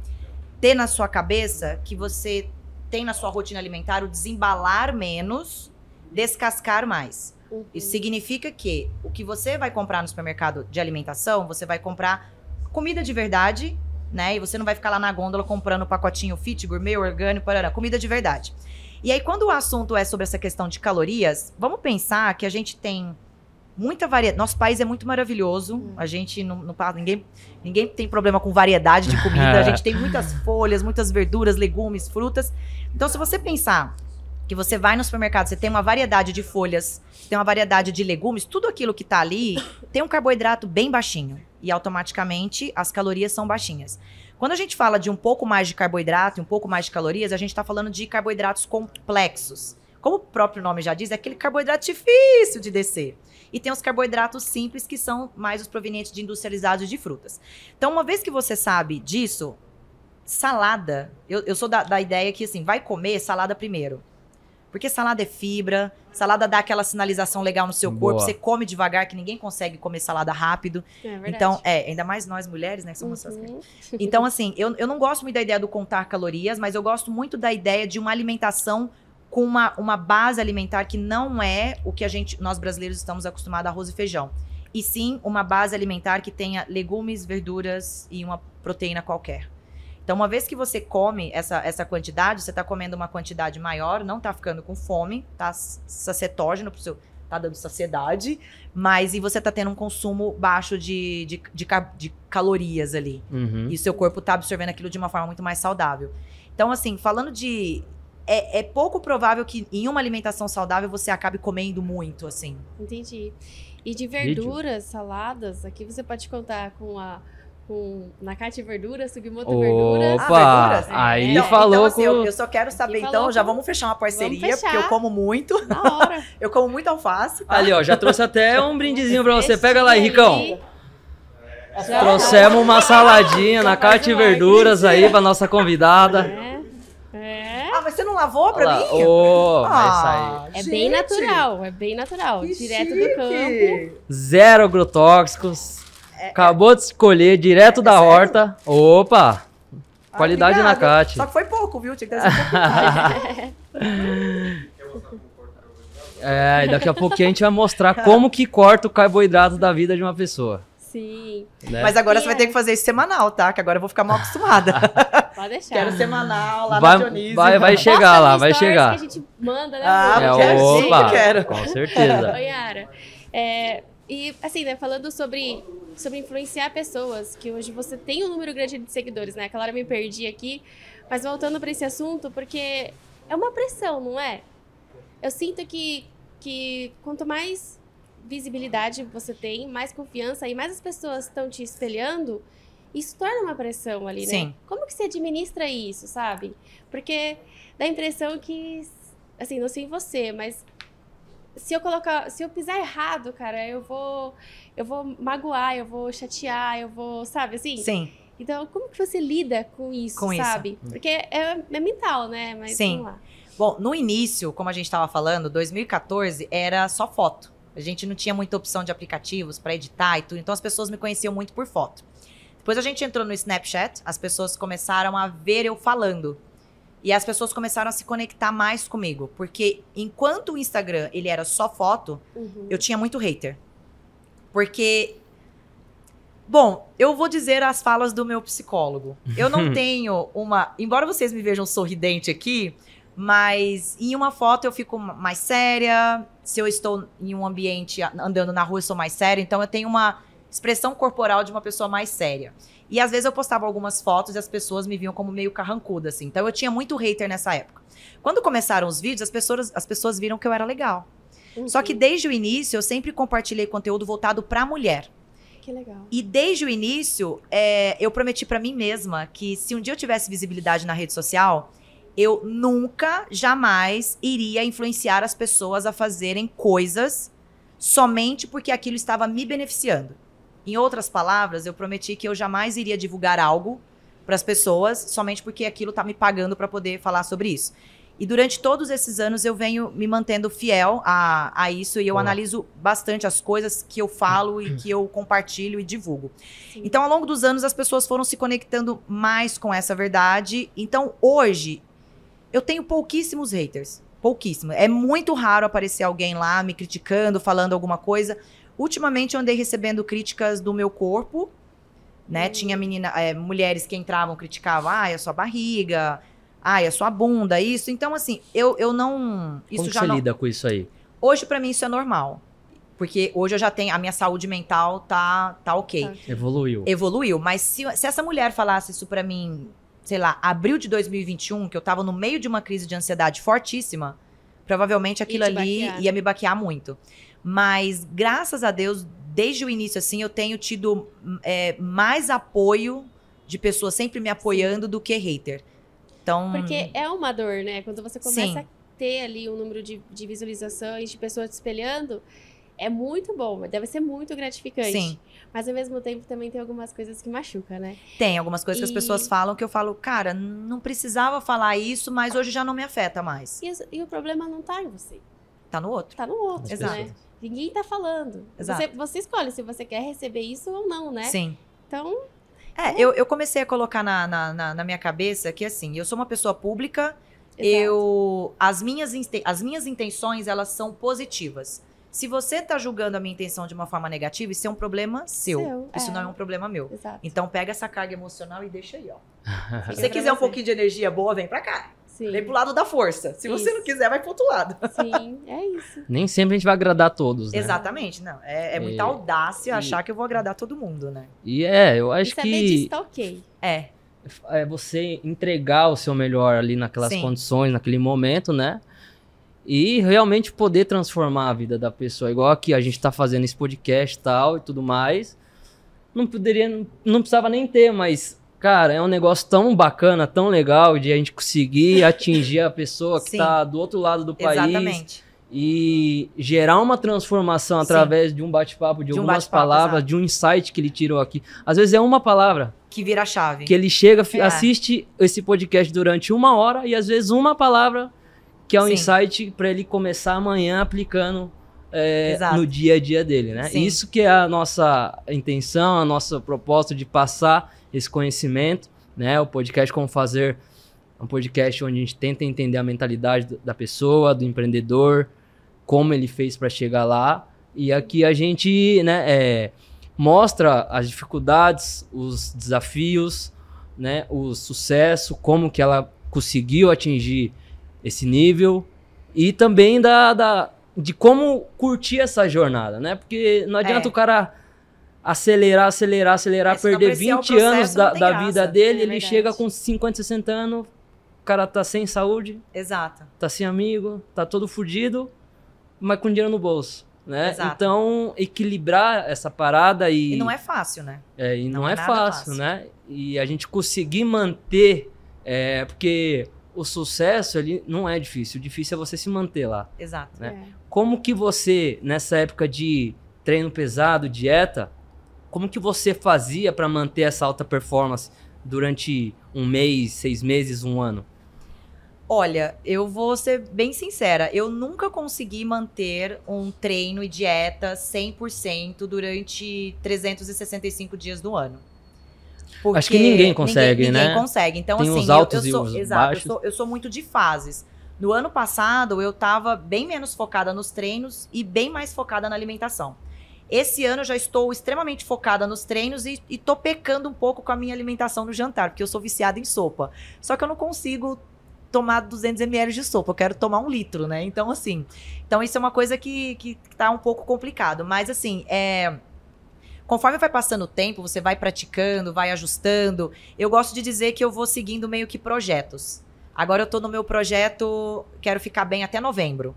ter na sua cabeça que você tem na sua rotina alimentar o desembalar menos, descascar mais. Uhum. Isso significa que o que você vai comprar no supermercado de alimentação, você vai comprar comida de verdade, né? E você não vai ficar lá na gôndola comprando pacotinho fit, gourmet, orgânico, parará, comida de verdade. E aí, quando o assunto é sobre essa questão de calorias, vamos pensar que a gente tem muita variedade. Nosso país é muito maravilhoso. A gente não, não passa- ninguém, ninguém tem problema com variedade de comida. A gente tem muitas folhas, muitas verduras, legumes, frutas. Então, se você pensar que você vai no supermercado, você tem uma variedade de folhas, tem uma variedade de legumes, tudo aquilo que tá ali tem um carboidrato bem baixinho. E automaticamente as calorias são baixinhas. Quando a gente fala de um pouco mais de carboidrato e um pouco mais de calorias, a gente está falando de carboidratos complexos. Como o próprio nome já diz, é aquele carboidrato difícil de descer. E tem os carboidratos simples, que são mais os provenientes de industrializados de frutas. Então, uma vez que você sabe disso, salada. Eu, eu sou da, da ideia que, assim, vai comer salada primeiro. Porque salada é fibra, salada dá aquela sinalização legal no seu corpo, Boa. você come devagar, que ninguém consegue comer salada rápido. É verdade. Então, é, ainda mais nós mulheres, né, que somos essas Uhum. então, assim, eu, eu não gosto muito da ideia do contar calorias, mas eu gosto muito da ideia de uma alimentação com uma, uma base alimentar que não é o que a gente, nós brasileiros estamos acostumados a arroz e feijão. E sim uma base alimentar que tenha legumes, verduras e uma proteína qualquer. Então, uma vez que você come essa, essa quantidade, você tá comendo uma quantidade maior, não tá ficando com fome, tá sacetógeno pro seu. tá dando saciedade, mas e você tá tendo um consumo baixo de, de, de, de calorias ali. Uhum. E seu corpo tá absorvendo aquilo de uma forma muito mais saudável. Então, assim, falando de. É, é pouco provável que em uma alimentação saudável você acabe comendo muito, assim. Entendi. E de verduras, saladas, aqui você pode contar com a. Com Nakate Verduras, Sugimoto Verduras. Opa! Ah, verduras? Aí então, falou então, assim, com. eu, eu só quero saber, então, já vamos fechar uma parceria, fechar. porque eu como muito. Na hora. Eu como muito alface. tá? Ali, ó, já trouxe até um brindezinho pra você. Pega lá aí. Ricão. Já Trouxemos uma saladinha na carta de verduras aí pra nossa convidada. É. É. Ah, mas você não lavou pra Olha lá. mim? Ô, vai Ah, É gente, bem natural, é bem natural. que Direto chique. do campo. Zero agrotóxicos. Acabou de escolher direto da sério? horta. Opa! Ah, Qualidade na obrigada. Cate. Só que foi pouco, viu? Tinha que trazer um pouco. É, e daqui a pouquinho a gente vai mostrar como que corta o carboidrato da vida de uma pessoa. Sim, né? Mas agora E você vai é. ter que fazer isso semanal, tá? Que agora eu vou ficar mal acostumada. pode deixar. Quero semanal lá na vai, Dionísio. vai, vai chegar lá, vai chegar. Que a gente manda, né? Ah? É, quero sim, quero. com certeza. Oi, Yara. É, e assim, né, falando sobre, sobre influenciar pessoas, que hoje você tem um número grande de seguidores, né? Aquela hora eu me perdi aqui, mas voltando para esse assunto, porque é uma pressão, não é? Eu sinto que, que quanto mais visibilidade você tem, mais confiança e mais as pessoas estão te espelhando, isso torna uma pressão ali, né? Sim. Como que você administra isso, sabe? Porque dá a impressão que, assim, não sei você, mas se eu colocar, se eu pisar errado, cara, eu vou, eu vou magoar, eu vou chatear, eu vou, sabe, assim? Sim. Então, como que você lida com isso, Com isso. sabe? Porque é, é mental, né? Mas Sim. vamos lá. Bom, no início, como a gente estava falando, 2014 era só foto. A gente não tinha muita opção de aplicativos para editar e tudo, então as pessoas me conheciam muito por foto. Depois a gente entrou no Snapchat, as pessoas começaram a ver eu falando. E as pessoas começaram a se conectar mais comigo, porque enquanto o Instagram ele era só foto, Uhum. eu tinha muito hater. Porque Bom, eu vou dizer as falas do meu psicólogo. Eu não tenho uma, embora vocês me vejam sorridente aqui, mas em uma foto eu fico mais séria. Se eu estou em um ambiente andando na rua, eu sou mais séria. Então eu tenho uma expressão corporal de uma pessoa mais séria. E às vezes eu postava algumas fotos e as pessoas me viam como meio carrancuda, assim. Então eu tinha muito hater nessa época. Quando começaram os vídeos, as pessoas, as pessoas viram que eu era legal. Só que Uhum. desde o início eu sempre compartilhei conteúdo voltado pra mulher. Que legal. E desde o início, é, eu prometi pra mim mesma que se um dia eu tivesse visibilidade na rede social, eu nunca, jamais iria influenciar as pessoas a fazerem coisas somente porque aquilo estava me beneficiando. Em outras palavras, eu prometi que eu jamais iria divulgar algo para as pessoas somente porque aquilo tá me pagando para poder falar sobre isso. E durante todos esses anos eu venho me mantendo fiel a, a isso e eu Boa. analiso bastante as coisas que eu falo e que eu compartilho e divulgo. Sim. Então, ao longo dos anos, as pessoas foram se conectando mais com essa verdade. Então, hoje, eu tenho pouquíssimos haters. Pouquíssimo. É muito raro aparecer alguém lá me criticando, falando alguma coisa. Ultimamente, eu andei recebendo críticas do meu corpo. Né? Hum. Tinha menina, é, mulheres que entravam, criticavam, ai, a sua barriga, ai, a sua bunda, isso. Então, assim, eu, eu não. Isso Como já você não. lida com isso aí? Hoje, pra mim, isso é normal. Porque hoje eu já tenho. A minha saúde mental tá, tá ok Tá. Evoluiu. evoluiu. Mas se, se essa mulher falasse isso pra mim, sei lá, abril de 2021, que eu tava no meio de uma crise de ansiedade fortíssima, provavelmente aquilo ali baquear. ia me baquear muito. Mas, graças a Deus, desde o início, assim, eu tenho tido é, mais apoio de pessoas sempre me apoiando do que hater. Então. Porque é uma dor, né? Quando você começa Sim. a ter ali um número de, de visualizações, de pessoas te espelhando, é muito bom, deve ser muito gratificante. Sim. Mas ao mesmo tempo também tem algumas coisas que machucam, né? Tem algumas coisas que as E- pessoas falam que eu falo, cara, não precisava falar isso, mas hoje já não me afeta mais. E, e o problema não tá em você, Tá no outro. tá no outro, Exato. né? Ninguém tá falando. Exato. Você, você escolhe se você quer receber isso ou não, né? Sim. Então, É, eu, eu comecei a colocar na, na, na- na minha cabeça que, assim, eu sou uma pessoa pública, exato. eu... As minhas, as minhas intenções, elas são positivas. Se você tá julgando a minha intenção de uma forma negativa, isso é um problema seu. Seu, isso é. não é um problema meu. Exato. Então, pega essa carga emocional e deixa aí, ó. Se você quiser um você. pouquinho de energia boa, vem pra cá. Sim. Vem pro lado da força. Se você Isso. não quiser, vai pro outro lado. Sim, é isso. Nem sempre a gente vai agradar todos, né? Exatamente, não. É, é muita E- audácia e- achar que eu vou agradar todo mundo, né? E é, eu acho disso que tá ok. É, é você entregar o seu melhor ali naquelas Sim. condições, naquele momento, né? E realmente poder transformar a vida da pessoa. Igual aqui, a gente tá fazendo esse podcast e tal e tudo mais. Não poderia, não, não precisava nem ter, mas, cara, é um negócio tão bacana, tão legal de a gente conseguir atingir a pessoa que Sim. tá do outro lado do país. exatamente. e gerar uma transformação Sim. através de um bate-papo, de, De um algumas bate-papo, palavras, exato. de um insight que ele tirou aqui. Às vezes é uma palavra Que vira a chave. que ele chega, É. assiste esse podcast durante uma hora e às vezes uma palavra que é um Sim. insight para ele começar amanhã aplicando é, no dia a dia dele, né? Sim. Isso que é a nossa intenção, a nossa proposta de passar esse conhecimento, né? O podcast Como Fazer é um podcast onde a gente tenta entender a mentalidade da pessoa, do empreendedor, como ele fez para chegar lá. E aqui a gente, né, é, mostra as dificuldades, os desafios, né, o sucesso, como que ela conseguiu atingir esse nível e também da, da de como curtir essa jornada, né? Porque não adianta É. o cara acelerar, acelerar, acelerar, É, perder apreciar o 20 anos da, da graça. vida dele, É ele chega com 50, 60 anos, o cara tá sem saúde, Exato. tá sem amigo, tá todo fudido, mas com dinheiro no bolso, né? Exato. Então, equilibrar essa parada e E não é fácil, né? é, e não, Não é, é fácil, fácil. né? E a gente conseguir manter, é, porque o sucesso ele não é difícil, o difícil é você se manter lá. Exato. né? É. Como que você, nessa época de treino pesado, dieta, como que você fazia para manter essa alta performance durante um mês, seis meses, um ano? Olha, eu vou ser bem sincera, eu nunca consegui manter um treino e dieta 100% durante 365 dias do ano. Acho que ninguém consegue, ninguém, né? Ninguém consegue. Então, Tem assim, os eu- altos eu, e sou, os exato, baixos. Eu sou, eu sou muito de fases. No ano passado, eu tava bem menos focada nos treinos e bem mais focada na alimentação. Esse ano eu já estou extremamente focada nos treinos e, e tô pecando um pouco com a minha alimentação no jantar, porque eu sou viciada em sopa. Só que eu não consigo tomar 200 ml de sopa, eu quero tomar um litro, né? Então, assim, então isso é uma coisa que, que tá um pouco complicado. Mas, assim, é, conforme vai passando o tempo, você vai praticando, vai ajustando. Eu gosto de dizer que eu vou seguindo meio que projetos. Agora eu tô no meu projeto, quero ficar bem até novembro.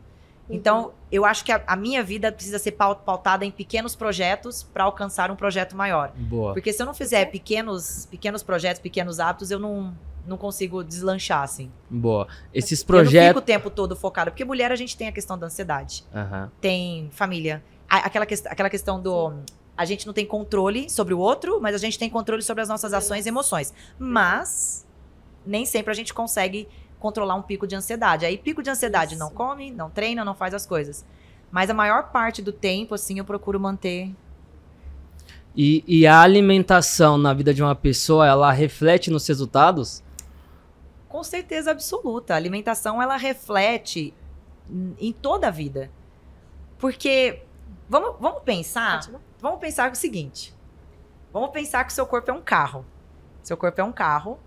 Então, eu acho que a, a minha vida precisa ser pau- pautada em pequenos projetos para alcançar um projeto maior. Boa. Porque se eu não fizer pequenos, pequenos projetos, pequenos hábitos, eu não, não consigo deslanchar, assim. Boa. Esses Eu não fico projetos. o tempo todo focado. Porque mulher, a gente tem a questão da ansiedade. Aham. Tem família. A- Aquela, ques- aquela questão do... A gente não tem controle sobre o outro, mas a gente tem controle sobre as nossas ações e emoções. Mas, nem sempre a gente consegue controlar um pico de ansiedade. Aí, pico de ansiedade, Isso. não come, não treina, não faz as coisas. Mas a maior parte do tempo, assim, eu procuro manter E, e a alimentação na vida de uma pessoa, ela reflete nos resultados? Com certeza absoluta. A alimentação ela reflete em toda a vida. Porque vamos, vamos pensar, vamos pensar o seguinte. Vamos pensar que o seu corpo é um carro. Seu corpo é um carro.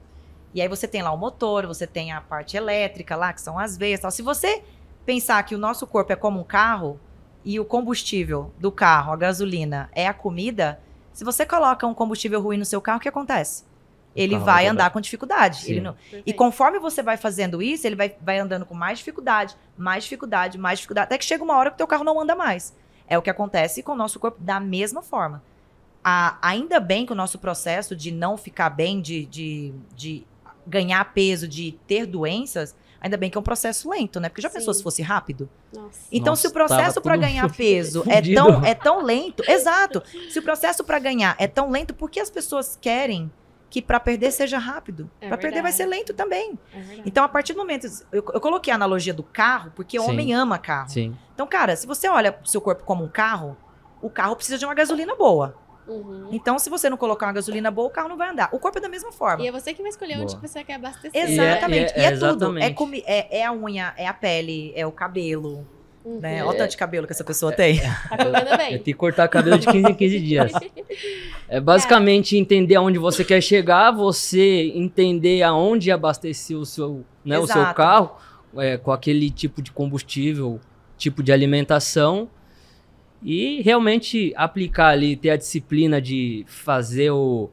E aí você tem lá o motor, você tem a parte elétrica lá, que são as veias, e tal. Se você pensar que o nosso corpo é como um carro e o combustível do carro, a gasolina, é a comida, se você coloca um combustível ruim no seu carro, o que acontece? Ele vai andar com dificuldade. Não, e conforme você vai fazendo isso, ele vai, vai andando com mais dificuldade, mais dificuldade, mais dificuldade, até que chega uma hora que o teu carro não anda mais. É o que acontece com o nosso corpo da mesma forma. A- ainda bem que o nosso processo de não ficar bem, de, de, de ganhar peso, de ter doenças, ainda bem que é um processo lento, né? Porque já pensou Sim. se fosse rápido? Nossa. Então, Nossa, se o processo para ganhar peso é tão, é tão lento, exato. Se o processo para ganhar é tão lento, por que as pessoas querem que para perder seja rápido? É Para perder vai ser lento também. É. Então, a partir do momento. Eu, eu coloquei a analogia do carro, porque o Sim. homem ama carro. Sim. Então, cara, se você olha o seu corpo como um carro, o carro precisa de uma gasolina boa. Uhum. Então, se você não colocar uma gasolina boa, o carro não vai andar. O corpo é da mesma forma. E é você que vai escolher onde Boa. você quer abastecer. Exatamente. E é- E é, é tudo. É, exatamente. comi- é, é a unha, é a pele, é o cabelo. Uhum. Né? Olha o tanto de cabelo que essa pessoa tem. Tá comendo Eu bem. tenho que cortar cabelo de 15 em 15 dias. É basicamente entender aonde você quer chegar, você entender aonde abastecer o seu, né, o seu carro é, com aquele tipo de combustível, tipo de alimentação e realmente aplicar ali, ter a disciplina de fazer o,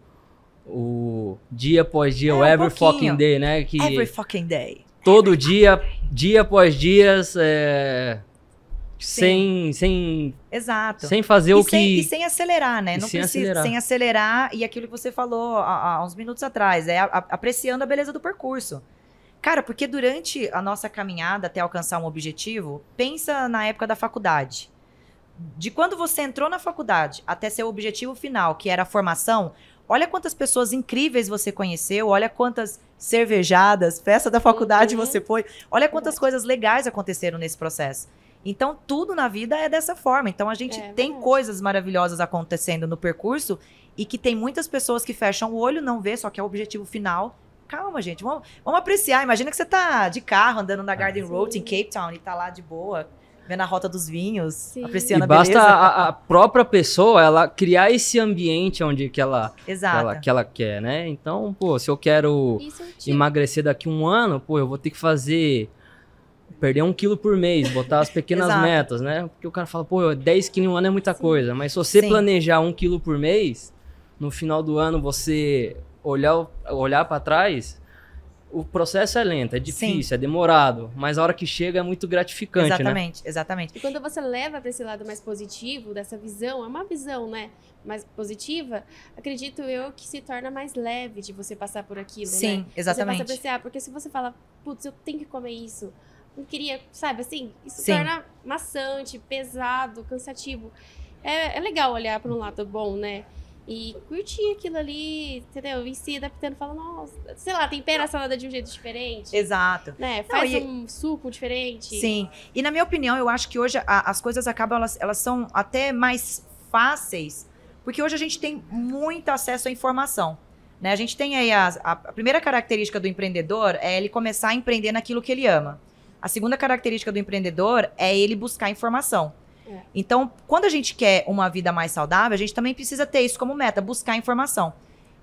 o dia após dia, É, o um every pouquinho. fucking day, né? Que Every fucking day. todo dia, dia após dias, é, sem, sem, Exato. sem fazer e, o sem, que... e sem acelerar, né? E Não sem precisa, acelerar. sem acelerar. E aquilo que você falou há, há uns minutos atrás, é a- a- apreciando a beleza do percurso. Cara, porque durante a nossa caminhada até alcançar um objetivo, pensa na época da faculdade. De quando você entrou na faculdade até seu objetivo final, que era a formação, olha quantas pessoas incríveis você conheceu, olha quantas cervejadas, festa da faculdade Uhum. você foi, olha quantas coisas legais aconteceram nesse processo. Então, tudo na vida é dessa forma. Então, a gente É tem verdade. coisas maravilhosas acontecendo no percurso e que tem muitas pessoas que fecham o olho, não vê, só que é o objetivo final. Calma, gente, vamos, vamos apreciar. Imagina que você tá de carro andando na Garden Sim. Road em Cape Town e tá lá de boa, vendo a rota dos vinhos, Sim. E apreciando a basta beleza. a, a própria pessoa ela criar esse ambiente onde que ela, que Exato. ela, que ela quer, né? Então, pô, se eu quero é emagrecer daqui um ano, pô, eu vou ter que fazer. Perder um quilo por mês, botar as pequenas metas, né? Porque o cara fala, pô, 10 quilos em um ano é muita coisa. Mas se você Sim. planejar um quilo por mês, no final do ano você olhar, olhar para trás, o processo é lento, é difícil, é demorado. Mas a hora que chega é muito gratificante, né? Exatamente, exatamente. E quando você leva para esse lado mais positivo, dessa visão, é uma visão, né? Mais positiva, acredito eu que se torna mais leve de você passar por aquilo, né? Sim, Você passa exatamente. apreciar, porque se você fala, putz, eu tenho que comer isso, não queria, sabe, assim, isso Sim. torna maçante, pesado, cansativo. É, é legal olhar para um lado bom, né? E curtir aquilo ali, entendeu? E se adaptando, fala, nossa, sei lá, tempera a salada de um jeito diferente. Exato. Né? Faz e- um suco diferente. Sim. E na minha opinião, eu acho que hoje a- as coisas acabam, elas, elas são até mais fáceis, porque hoje a gente tem muito acesso à informação. Né? A gente tem aí as- a, a primeira característica do empreendedor é ele começar a empreender naquilo que ele ama. A segunda característica do empreendedor é ele buscar informação. É. Então, quando a gente quer uma vida mais saudável, a gente também precisa ter isso como meta, buscar informação.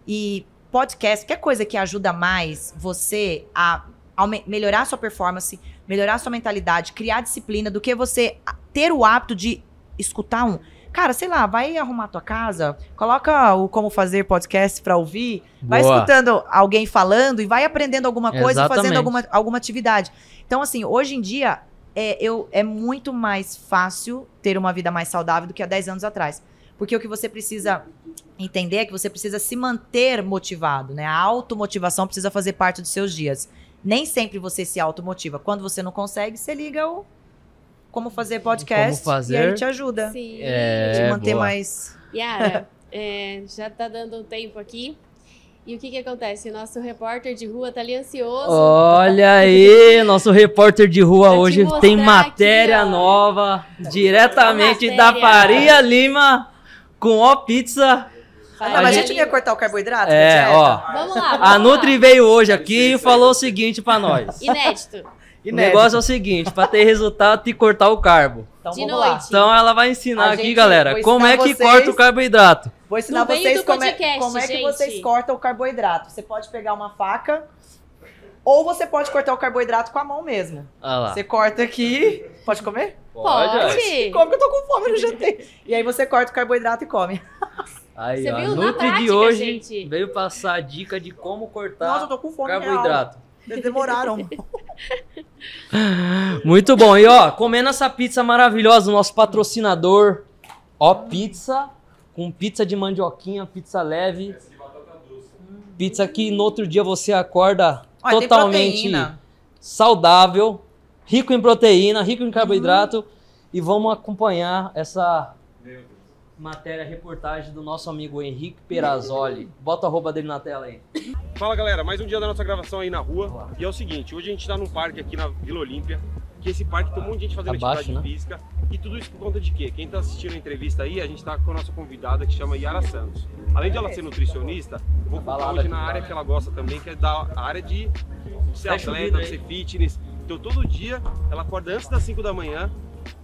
E podcast, qualquer coisa que ajuda mais você a aume- melhorar a sua performance, melhorar a sua mentalidade, criar disciplina, do que você a- ter o hábito de escutar um. Cara, sei lá, vai arrumar tua casa, coloca o Como Fazer podcast pra ouvir, vai Boa. escutando alguém falando e vai aprendendo alguma coisa, e fazendo Exatamente. alguma, alguma atividade. Então, assim, hoje em dia é, eu, é muito mais fácil ter uma vida mais saudável do que há 10 anos atrás. Porque o que você precisa entender é que você precisa se manter motivado, né? A automotivação precisa fazer parte dos seus dias. Nem sempre você se automotiva. Quando você não consegue, você liga o como fazer podcast Como fazer. e aí ele te ajuda. Sim. É, te manter boa. mais. Yara, é, já tá dando um tempo aqui. E o que que acontece? O nosso repórter de rua tá ali ansioso. Olha aí, nosso repórter de rua te hoje mostrar tem aqui, matéria ó. nova, diretamente da Matéria. Faria Lima, com ó pizza. Ah, não, mas a gente não ia cortar o carboidrato? É, da ó. Vamos lá. Vamos A lá. Nutri veio hoje aqui e falou o seguinte pra nós. Inédito. O Inédito. negócio é o seguinte, pra ter resultado tem que cortar o carbo. Então De vamos noite. lá. Então ela vai ensinar A aqui, galera, como é que vocês- corta o carboidrato. Vou ensinar vocês como é, podcast, como é que vocês cortam o carboidrato. Você pode pegar uma faca ou você pode cortar o carboidrato com a mão mesmo. Lá. Você corta aqui. Pode comer? Pode. Come que eu tô com fome, eu não jantei. E aí você corta o carboidrato e come. Aí, Você ó, viu? Nutri de prática, hoje gente. veio passar a dica de como cortar Nossa, eu tô com fome carboidrato. real. Eles demoraram. Muito bom. E ó, comendo essa pizza maravilhosa do nosso patrocinador, ó, pizza, com pizza de mandioquinha, pizza leve. Pizza que no outro dia você acorda Olha, totalmente saudável, rico em proteína, rico em carboidrato. E vamos acompanhar essa matéria, reportagem do nosso amigo Henrique Perazzoli. Bota a arroba dele na tela aí. Fala galera, mais um dia da nossa gravação aí na rua. E é o seguinte, hoje a gente tá num parque aqui na Vila Olímpia, que esse parque tem um monte de gente fazendo Abaixo, atividade né? física. E tudo isso por conta de quê? Quem tá assistindo a entrevista aí, a gente tá com a nossa convidada que chama Yara Santos. Além de ela ser nutricionista, eu vou focar hoje na área balada. que ela gosta também, que é da área de ser atleta, de aí. ser fitness. Então todo dia ela acorda antes das 5 da manhã,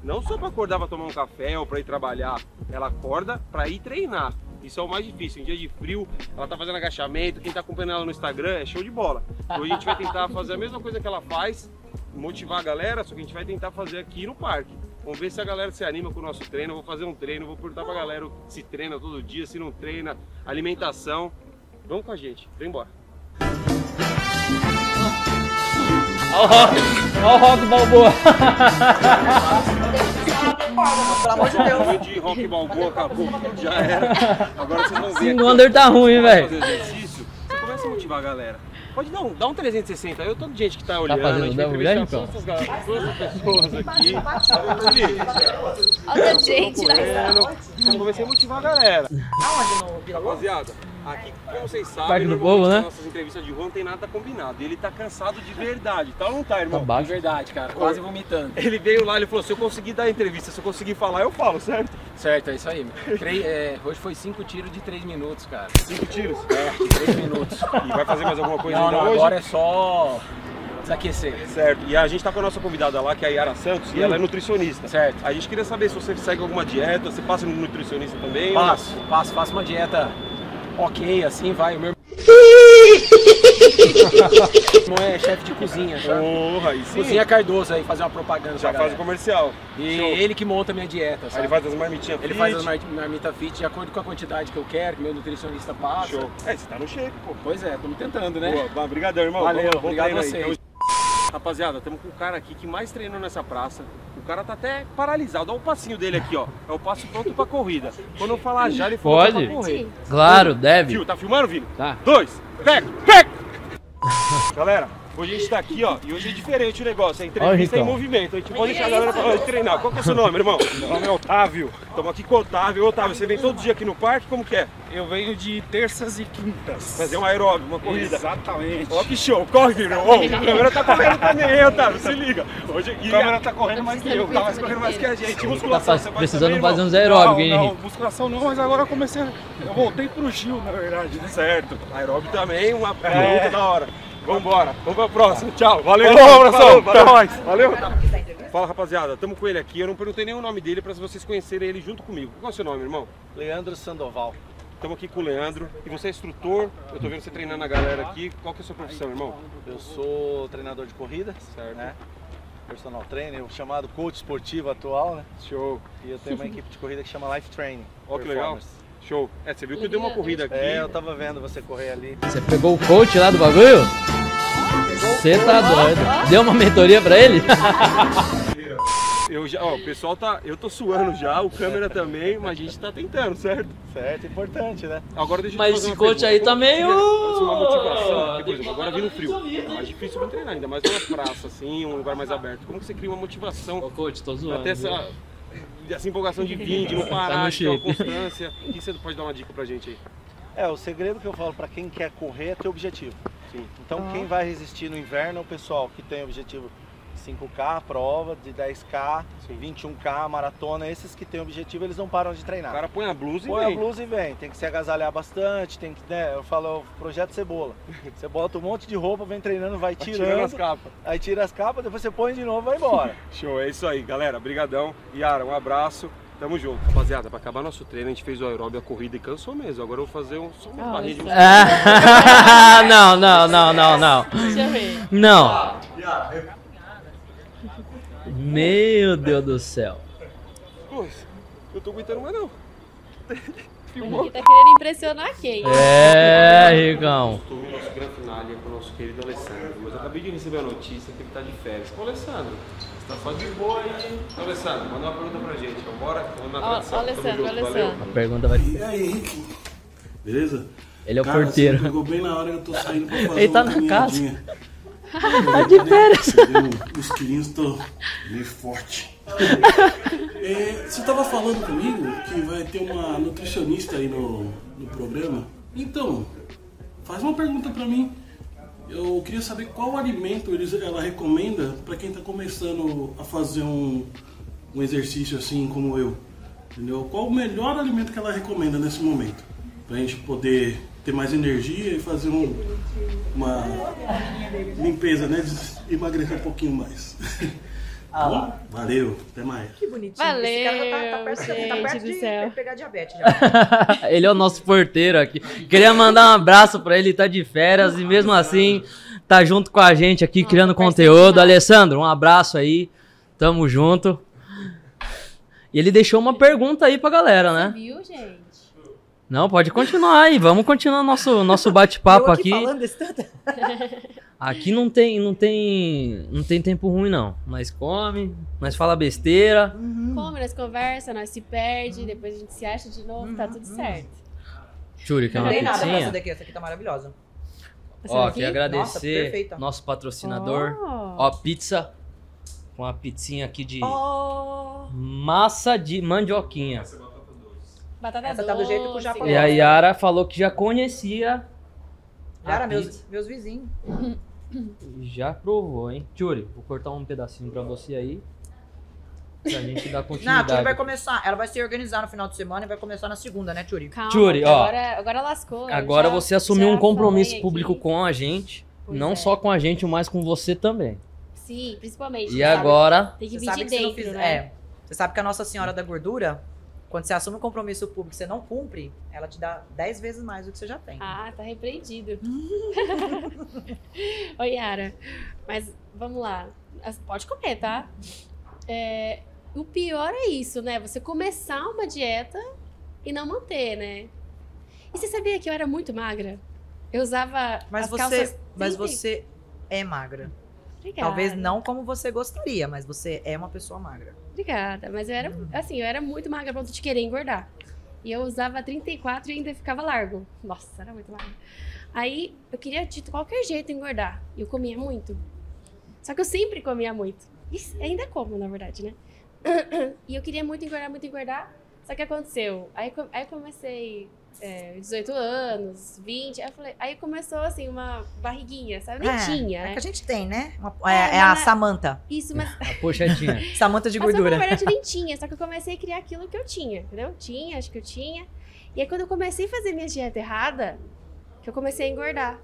não só para acordar para tomar um café ou para ir trabalhar, ela acorda para ir treinar. Isso é o mais difícil. Em dia de frio, ela tá fazendo agachamento. Quem tá acompanhando ela no Instagram é show de bola. Então a gente vai tentar fazer a mesma coisa que ela faz, motivar a galera, só que a gente vai tentar fazer aqui no parque. Vamos ver se a galera se anima com o nosso treino. Eu vou fazer um treino, vou perguntar pra galera se treina todo dia, se não treina, alimentação. Vamos com a gente, vem embora. Ó o rock, o balboa. Pelo amor de Deus. Foi de rock balboa, acabou, já era. Agora vocês vão ver. Aqui, o ó. Under tá ruim, velho. fazer exercício, você começa a motivar a galera. Pode dar um, dá um 360. Eu tô de gente que tá olhando. fazendo a gente vai entrevistar leg, todas essas todas essas pessoas aqui. Olha, gente, né? Então comecei a motivar a galera. Aonde no Vila Lobos? Aqui, como vocês sabem, Parque do Povo, né? nossas entrevistas de rua não tem nada combinado. Ele tá cansado de verdade, tá ou não tá, irmão? Tá baixo. Verdade, cara, quase vomitando. Ele veio lá, ele falou, se eu conseguir dar a entrevista, se eu conseguir falar, eu falo, certo? Certo, é isso aí. Três- é, hoje foi cinco tiros de três minutos, cara. Cinco tiros. É, de três minutos. E vai fazer mais alguma coisa Não, ainda não, hoje? agora é só desaquecer. Certo. E a gente tá com a nossa convidada lá, que é a Yara Santos, e ela é nutricionista. Certo. A gente queria saber se você segue alguma dieta, você passa no nutricionista também? ou? Passo, passo, faço uma dieta ok, assim, vai. O meu irmão é chefe de cozinha, tá? Porra, aí sim. Cozinha Cardoso aí, fazer uma propaganda Já faz o comercial. E Show. ele que monta a minha dieta, Aí sabe? ele faz as marmitinhas Ele fit. faz as mar- marmita fit de acordo com a quantidade que eu quero, que meu nutricionista passa. Show. É, você tá no shape, pô. Pois é, estamos tentando, né? Boa, obrigadão, irmão. Valeu, obrigado aí. vocês. Tamo- Rapaziada, estamos com o cara aqui que mais treinou nessa praça. O cara tá até paralisado. Olha o passinho dele aqui, ó. É o passo pronto pra corrida. Quando eu falar já, ele que Pode? é pra correr. Claro, deve. Viu? Tá filmando, Vini? Tá. Dois, pega, pega! Galera, hoje a gente tá aqui, ó, e hoje é diferente o negócio, é entrevista Olha, em movimento. A gente pode deixar a galera pra de treinar. Qual que é o seu nome, irmão? Meu nome é Otávio. Estamos aqui com o Otávio. Ô, Otávio, você vem todo dia aqui no parque? Como que é? Eu venho de terças e quintas. Fazer um aeróbio, uma corrida. Exatamente. Ó que show, corre, filho. Ó, a câmera tá correndo também, hein, Otávio? Se liga. Hoje, e A câmera tá correndo mais que eu. tá mais correndo mais que a gente. Tá Musculação, você precisando também, fazer irmão? uns aeróbicos, hein, não, Henrique? não, musculação não, mas agora eu comecei. a- Eu voltei pro Gil, na verdade, né? Certo. Aeróbio também, uma É. luta da hora. Vambora, vamos pra próxima. Tchau, valeu. Falou, abração. Valeu, Até mais. Valeu. Fala, rapaziada, estamos com ele aqui. Eu não perguntei nem o nome dele para vocês conhecerem ele junto comigo. Qual é o seu nome, irmão? Leandro Sandoval. Estamos aqui com o Leandro. E você é instrutor. Eu tô vendo você treinando a galera aqui. Qual que é a sua profissão, irmão? Eu sou treinador de corrida, Certo. né? Personal trainer, o chamado coach esportivo atual, né? Show. E eu tenho uma equipe de corrida que chama Life Training. Ó, que legal. Show. É, você viu que eu dei uma corrida aqui. É, eu tava vendo você correr ali. Você pegou o coach lá do bagulho? Você tá doido. Deu uma mentoria pra ele? Eu já, ó, o pessoal tá. Eu tô suando já, o câmera também, mas a gente tá tentando, certo? Certo, importante, né? Agora deixa eu Mas esse coach aí tá meio- seria, assim, uma motivação. Porque, por exemplo, agora vindo frio. É mais difícil pra treinar, ainda mais numa praça, assim, um lugar mais aberto. Como que você cria uma motivação Ô, coach, tô zoando. até essa, essa empolgação de vir, de não Tá parar, no de ter uma constância? O que você pode dar uma dica pra gente aí? É, o segredo que eu falo pra quem quer correr é ter objetivo. Sim. Então quem vai resistir no inverno é o pessoal que tem objetivo 5K, prova de 10K, 21K, maratona, esses que têm objetivo, eles não param de O treinar. cara põe a blusa e Põe a vem. blusa e vem, tem que se agasalhar bastante, tem que, né, eu falo, projeto cebola. Você bota um monte de roupa, vem treinando, vai Vai tirando, tirando as capas. aí tira as capas, depois você põe de novo e vai embora. Show, é isso aí, galera. Brigadão. Yara, um abraço. Tamo junto. Rapaziada, pra acabar nosso treino, a gente fez o aeróbio, a corrida e cansou mesmo. Agora eu vou fazer um, só uma Olha barrinha de. Ah, não, não, não, não, não. Deixa eu ver. Não. Meu Deus do céu. Pois, eu tô aguentando mais não. Ele tá querendo impressionar quem? É, Ricão. Estou no nosso grande finale com o nosso querido Alessandro, mas eu acabei de receber a notícia que ele tá de férias. Ô Alessandro, tá só de boa aí? Ô, Alessandro, manda uma pergunta pra gente. Vambora? Vamos na tradição. ó, Alessandro, junto, valeu. Alessandro. A pergunta vai. E aí, Henrique? Beleza? Ele é o Cara, porteiro. Você pegou bem na hora que eu tô saindo pra fazer Ele tá na casa. Tá de férias. Uns quilinhos, tô meio forte. É, você tava falando comigo que vai ter uma nutricionista aí no, no programa. Então, faz uma pergunta pra mim. Eu queria saber qual alimento eles, ela recomenda pra quem tá começando a fazer um, um exercício assim como eu. Entendeu? Qual o melhor alimento que ela recomenda nesse momento? Pra gente poder ter mais energia e fazer um, uma limpeza, né? Emagrecer um pouquinho mais. Tá bom? Valeu, até mais. Que bonitinho. Valeu, Esse cara já tá, tá perto, tá gente perto do de céu. pegar diabetes já. Ele é o nosso porteiro aqui. Queria mandar um abraço pra ele, tá de férias e mesmo assim tá junto com a gente aqui Nossa, criando conteúdo. Alessandro, um abraço aí. Tamo junto. E ele deixou uma pergunta aí pra galera, né? Viu, gente? Não, pode continuar aí. Vamos continuar nosso nosso bate-papo aqui. falando desse tanto. Aqui não tem, não tem, não tem tempo ruim não. Nós come, nós fala besteira. Como nós conversa, nós se perde, depois a gente se acha de novo, tá tudo certo. Júlio, quer Não uma tem nada pra essa daqui, essa aqui tá maravilhosa. Ó, aqui? queria Nossa, agradecer perfeita. nosso patrocinador. Oh. Ó, pizza. Com a pizzinha aqui de Oh. massa de mandioquinha. Batata Essa tá do jeito que o Japa doce. E a Yara falou que já conhecia. a Cara, meus, meus vizinhos. Já provou, hein? Tchuri, vou cortar um pedacinho pra você aí. Pra gente dar Não, a continuidade. Turi vai começar. Ela vai se organizar no final de semana e vai começar na segunda, né, Turi? Calma, Tchuri, ó. Agora, agora lascou. Agora já- você assumiu um compromisso público aqui. com a gente. Pois não é. só com a gente, mas com você também. Sim, principalmente. E sabe? agora, Tem que Você vir sabe de que não dentro, fizer- né? É. Você sabe que a Nossa Senhora da Gordura, quando você assume um compromisso público e você não cumpre, ela te dá 10 vezes mais do que você já tem. Ah, tá repreendido. Oi, Yara. Mas vamos lá. Pode comer, tá? É, o pior é isso, né? Você começar uma dieta e não manter, né? E você sabia que eu era muito magra? Eu usava Mas as você, calças... mas você é magra. Obrigada. Talvez não como você gostaria, mas você é uma pessoa magra. Obrigada, mas eu era, assim, eu era muito magra a ponto de querer engordar. E eu usava 34 e ainda ficava largo. Nossa, era muito magra. Aí eu queria de qualquer jeito engordar. E eu comia muito. Só que eu sempre comia muito. E ainda como, na verdade, né? E eu queria muito engordar, muito engordar. Só que aconteceu. Aí, aí comecei é, 18 anos, 20. Aí, eu falei, aí começou assim, uma barriguinha, sabe? Nem É, tinha, É né? que a gente tem, né? Uma- É, é, é a mas- Samanta. Isso, mas a pochetinha. Samanta de Mas eu, gordura. na verdade, nem tinha. Só que eu comecei a criar aquilo que eu tinha, entendeu? Tinha, acho que eu tinha. E aí, quando eu comecei a fazer minha dieta errada, que eu comecei a engordar.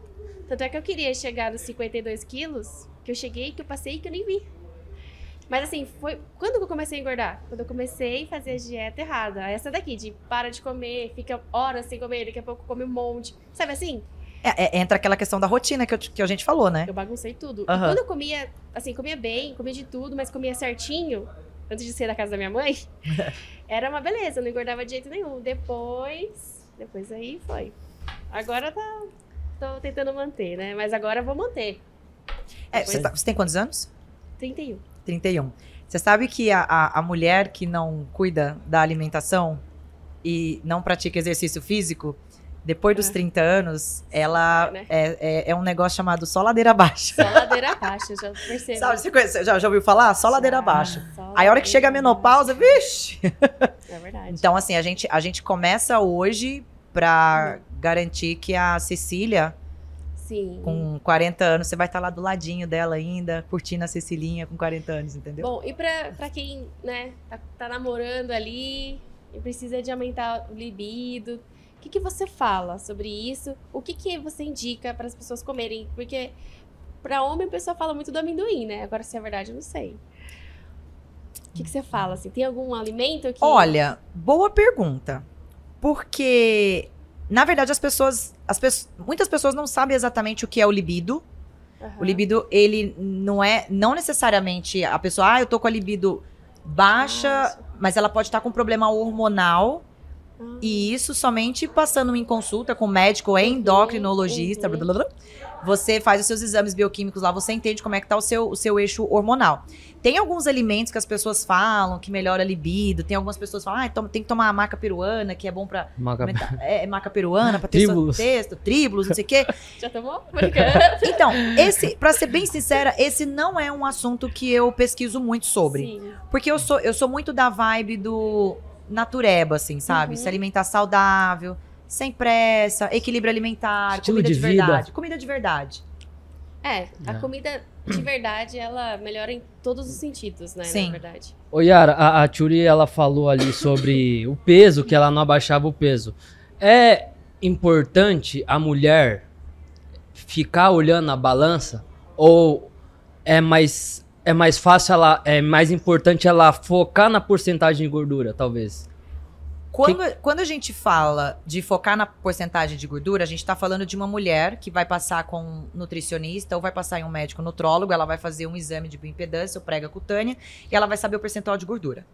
Tanto é que eu queria chegar nos 52 quilos, que eu cheguei, que eu passei, que eu nem vi. Mas assim, foi... Quando que eu comecei a engordar? Quando eu comecei a fazer a dieta errada. Essa daqui, de para de comer, fica horas sem comer, daqui a pouco come um monte. Sabe assim? É, é, entra aquela questão da rotina que, eu- que a gente falou, né? Eu baguncei tudo. E quando eu comia, assim, comia bem, comia de tudo, mas comia certinho, antes de sair da casa da minha mãe, era uma beleza, não engordava de jeito nenhum. Depois, depois aí foi. Agora tá, tô tentando manter, né? Mas agora eu vou manter. É, você, tá- você tem quantos anos? 31. 31. Você sabe que a, a, a mulher que não cuida da alimentação e não pratica exercício físico, depois dos É. 30 anos, ela É, né? é, é, é um negócio chamado só ladeira abaixo. Só ladeira abaixo, já percebi. Sabe, você conhece- já, já ouviu falar? Só ladeira abaixo. só Aí a hora que chega a menopausa, vixe! É verdade. Então, assim, a gente, a gente começa hoje pra garantir que a Cecília, Sim. com 40 anos, você vai estar lá do ladinho dela ainda, curtindo a Cecilinha com 40 anos, entendeu? Bom, e pra, pra quem, né, tá, tá namorando ali e precisa de aumentar o libido, o que, que você fala sobre isso? O que, que você indica para as pessoas comerem? Porque pra homem a pessoa fala muito do amendoim, né? Agora, se é verdade, eu não sei. O que, que você fala, assim? Tem algum alimento que... Olha, boa pergunta. Porque, na verdade, as pessoas, as pessoas. Muitas pessoas não sabem exatamente o que é o libido. Aham. O libido, ele não é. Não necessariamente a pessoa, ah, eu tô com a libido baixa, Nossa. mas ela pode estar com problema hormonal. Ah, E isso somente passando em consulta com médico ou endocrinologista. uhum. blá, blá, blá. Você faz os seus exames bioquímicos lá, você entende como é que tá o seu, o seu eixo hormonal. Tem alguns alimentos que as pessoas falam que melhora a libido. Tem algumas pessoas que falam, ah, toma- tem que tomar a maca peruana, que é bom pra Maca- é, é maca peruana, pra ter seu texto, tríbulos, não sei o quê. Já tomou? Brincando. Então, esse, pra ser bem sincera, esse não é um assunto que eu pesquiso muito sobre. Sim. Porque eu sou, eu sou muito da vibe do natureba, assim, sabe? Uhum. Se alimentar saudável, sem pressa, equilíbrio alimentar, Estilo comida de de, verdade. Comida de verdade. É, a É. comida de verdade, ela melhora em todos os sentidos, né? Sim. Na verdade. Ô Yara, a, a Tchuri, ela falou ali sobre o peso, que ela não abaixava o peso. É importante a mulher ficar olhando a balança? Ou é mais, é mais fácil ela, é mais importante ela focar na porcentagem de gordura, talvez? Quando, quando a gente fala de focar na porcentagem de gordura, a gente tá falando de uma mulher que vai passar com um nutricionista ou vai passar em um médico nutrólogo, ela vai fazer um exame de bioimpedância ou prega cutânea e ela vai saber o percentual de gordura.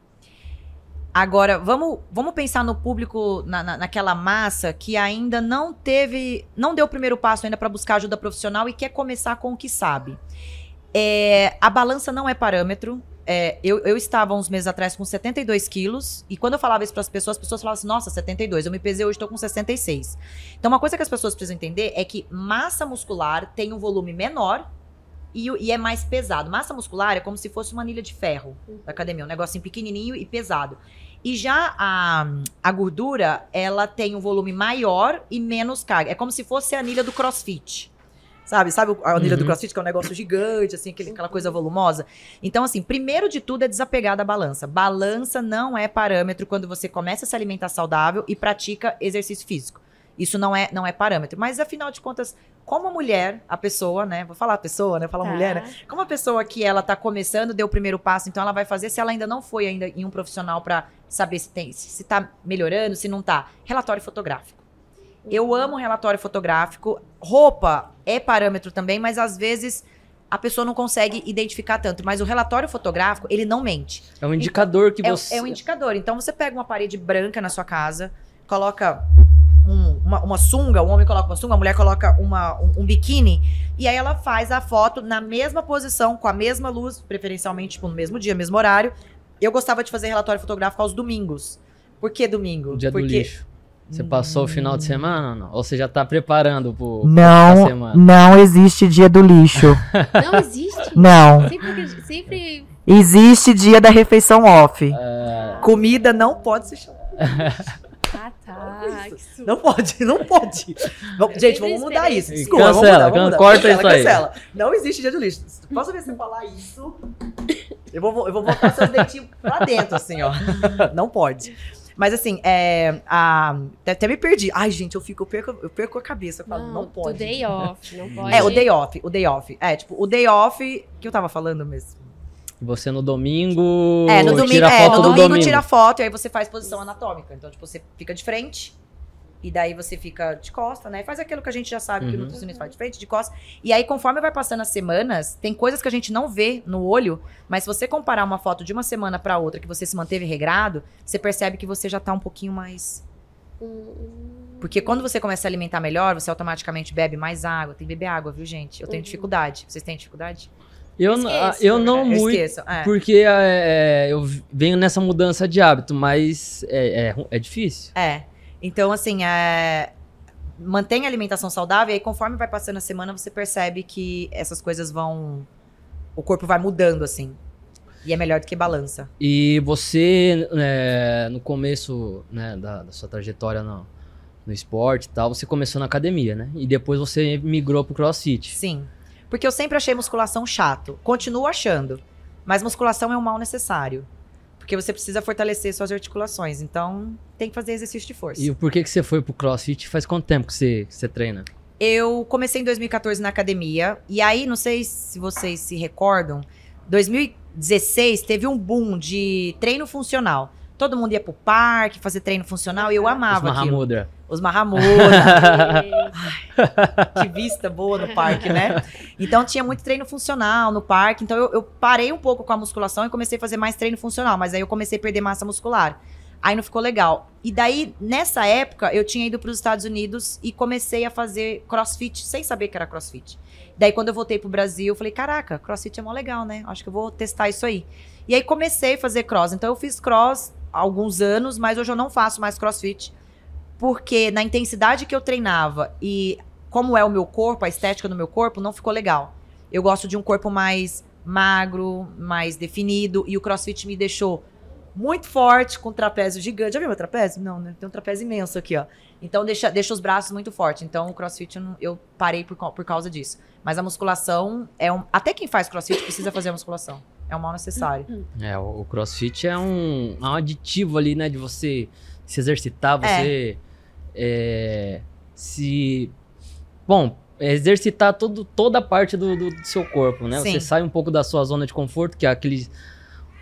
Agora, vamos, vamos pensar no público, na, na- naquela massa que ainda não teve, não deu o primeiro passo ainda para buscar ajuda profissional e quer começar com o que sabe. É, a balança não é parâmetro. É, eu, eu estava uns meses atrás com 72 quilos, e quando eu falava isso para as pessoas, as pessoas falavam assim, nossa, 72. Eu me pesei hoje, estou com 66. Então, uma coisa que as pessoas precisam entender é que massa muscular tem um volume menor e, e é mais pesado. Massa muscular é como se fosse uma anilha de ferro da academia, um negocinho pequenininho e pesado. E já a, a gordura, ela tem um volume maior e menos carga. É como se fosse a anilha do crossfit. Sabe? Sabe a anilha do Uhum. crossfit, que é um negócio gigante, assim, aquele- aquela coisa volumosa? Então, assim, primeiro de tudo é desapegar da balança. Balança não é parâmetro quando você começa a se alimentar saudável e pratica exercício físico. Isso não é, não é parâmetro. Mas, afinal de contas, como a mulher, a pessoa, né? Vou falar a pessoa, né? Falar Tá. mulher, né? Como a pessoa que ela tá começando, deu o primeiro passo, então ela vai fazer se ela ainda não foi ainda em um profissional pra saber se tem, se, se tá melhorando, se não tá. Relatório fotográfico. Eu amo relatório fotográfico. Roupa é parâmetro também, mas às vezes a pessoa não consegue identificar tanto. Mas o relatório fotográfico, ele não mente. É um indicador que É, você. é um indicador. Então você pega uma parede branca na sua casa, coloca um- uma, uma sunga, um homem coloca uma sunga, a mulher coloca uma, um, um biquíni, e aí ela faz a foto na mesma posição, com a mesma luz, preferencialmente tipo, no mesmo dia, mesmo horário. Eu gostava de fazer relatório fotográfico aos domingos. Por que domingo? O dia Porque do lixo. Você passou o final de semana ou não? Ou você já tá preparando pro, pra Não, semana? não existe dia do lixo. Não existe? Não. Sempre, sempre Existe dia da refeição off. É, Comida não pode se chamar. Ah, tá. Susto. Não pode, não pode. Vamos- gente, vamos mudar esperei. isso. Desculpa, Cancela, vamos mudar, vamos mudar. corta Cancela, isso aí. cancela. Não existe dia do lixo. Posso ver se você falar isso? Eu vou, eu vou botar seus dentinhos lá dentro, assim, ó. Não pode. Mas assim, é, a, até, até me perdi. Ai, gente, eu fico, eu perco, eu perco a cabeça. Eu falo, não, Não, pode. do day off, não pode. É, o day off, o day off. É, tipo, o day off que eu tava falando mesmo. Você no domingo. É, no domingo, tira é, foto no do domingo, domingo. tira foto e aí você faz posição anatômica. Então, tipo, você fica de frente e daí você fica de costa, né? Faz aquilo que a gente já sabe que o Uhum. nutricionista faz de frente, de costa. E aí, conforme vai passando as semanas, tem coisas que a gente não vê no olho, mas se você comparar uma foto de uma semana pra outra que você se manteve regrado, você percebe que você já tá um pouquinho mais Hum, porque quando você começa a alimentar melhor, você automaticamente bebe mais água. Tem que beber água, viu, gente? Eu tenho Uhum. dificuldade. Vocês têm dificuldade? Eu, ah, Esqueço, eu não Eu muito. esqueço. É. Porque é, é, eu venho nessa mudança de hábito, mas é, é, é difícil. É. Então, assim, é... mantém a alimentação saudável e aí, conforme vai passando a semana, você percebe que essas coisas vão. O corpo vai mudando, assim. E é melhor do que balança. E você, é, no começo né, da, da sua trajetória no, no esporte e tal, você começou na academia, né? E depois você migrou pro crossfit. Sim. Porque eu sempre achei musculação chato. Continuo achando. Mas musculação é um mal necessário. Porque você precisa fortalecer suas articulações. Então, tem que fazer exercício de força. E por que, que você foi pro crossfit? Faz quanto tempo que você, que você treina? Eu comecei em 2014 na academia. E aí, não sei se vocês se recordam, 2016 teve um boom de treino funcional. Todo mundo ia pro parque fazer treino funcional e eu Os amava aquilo. Mahamudra. Os Mahamudra. que vista boa no parque, né? Então tinha muito treino funcional no parque. Então eu, eu parei um pouco com a musculação e comecei a fazer mais treino funcional. Mas aí eu comecei a perder massa muscular. Aí não ficou legal. E daí, nessa época, eu tinha ido para os Estados Unidos e comecei a fazer crossfit sem saber que era crossfit. Daí, quando eu voltei pro Brasil, eu falei: caraca, crossfit é mó legal, né? Acho que eu vou testar isso aí. E aí comecei a fazer cross. Então eu fiz cross alguns anos, mas hoje eu não faço mais crossfit. Porque na intensidade que eu treinava e como é o meu corpo, a estética do meu corpo, não ficou legal. Eu gosto de um corpo mais magro, mais definido, e o crossfit me deixou muito forte, com trapézio gigante. Já viu meu trapézio? Não, né? Tem um trapézio imenso aqui, ó. Então deixa, deixa os braços muito fortes. Então o crossfit eu, não- eu parei por, por causa disso. Mas a musculação é um. Até quem faz crossfit precisa fazer a musculação. É um mal necessário. É, o, crossfit é um, é um aditivo ali, né? De você se exercitar, você é, se. Bom, é exercitar todo, toda a parte do, do- do seu corpo, né? Sim. Você sai um pouco da sua zona de conforto, que é aquele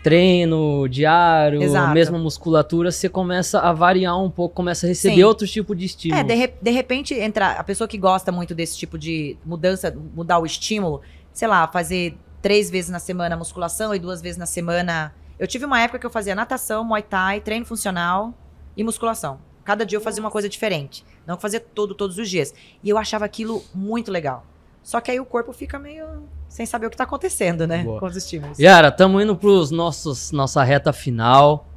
treino diário, Exato. mesma musculatura, você começa a variar um pouco, começa a receber Sim. outro tipo de estímulo. É, de, re- de repente, entra a pessoa que gosta muito desse tipo de mudança, mudar o estímulo, sei lá, fazer três vezes na semana musculação e duas vezes na semana. Eu tive uma época que eu fazia natação, muay thai, treino funcional e musculação. Cada dia eu fazia uma coisa diferente. Não fazia todo, todos os dias. E eu achava aquilo muito legal. Só que aí o corpo fica meio sem saber o que tá acontecendo, né? Boa. Com os estímulos. Yara, estamos indo para os nossos nossa reta final.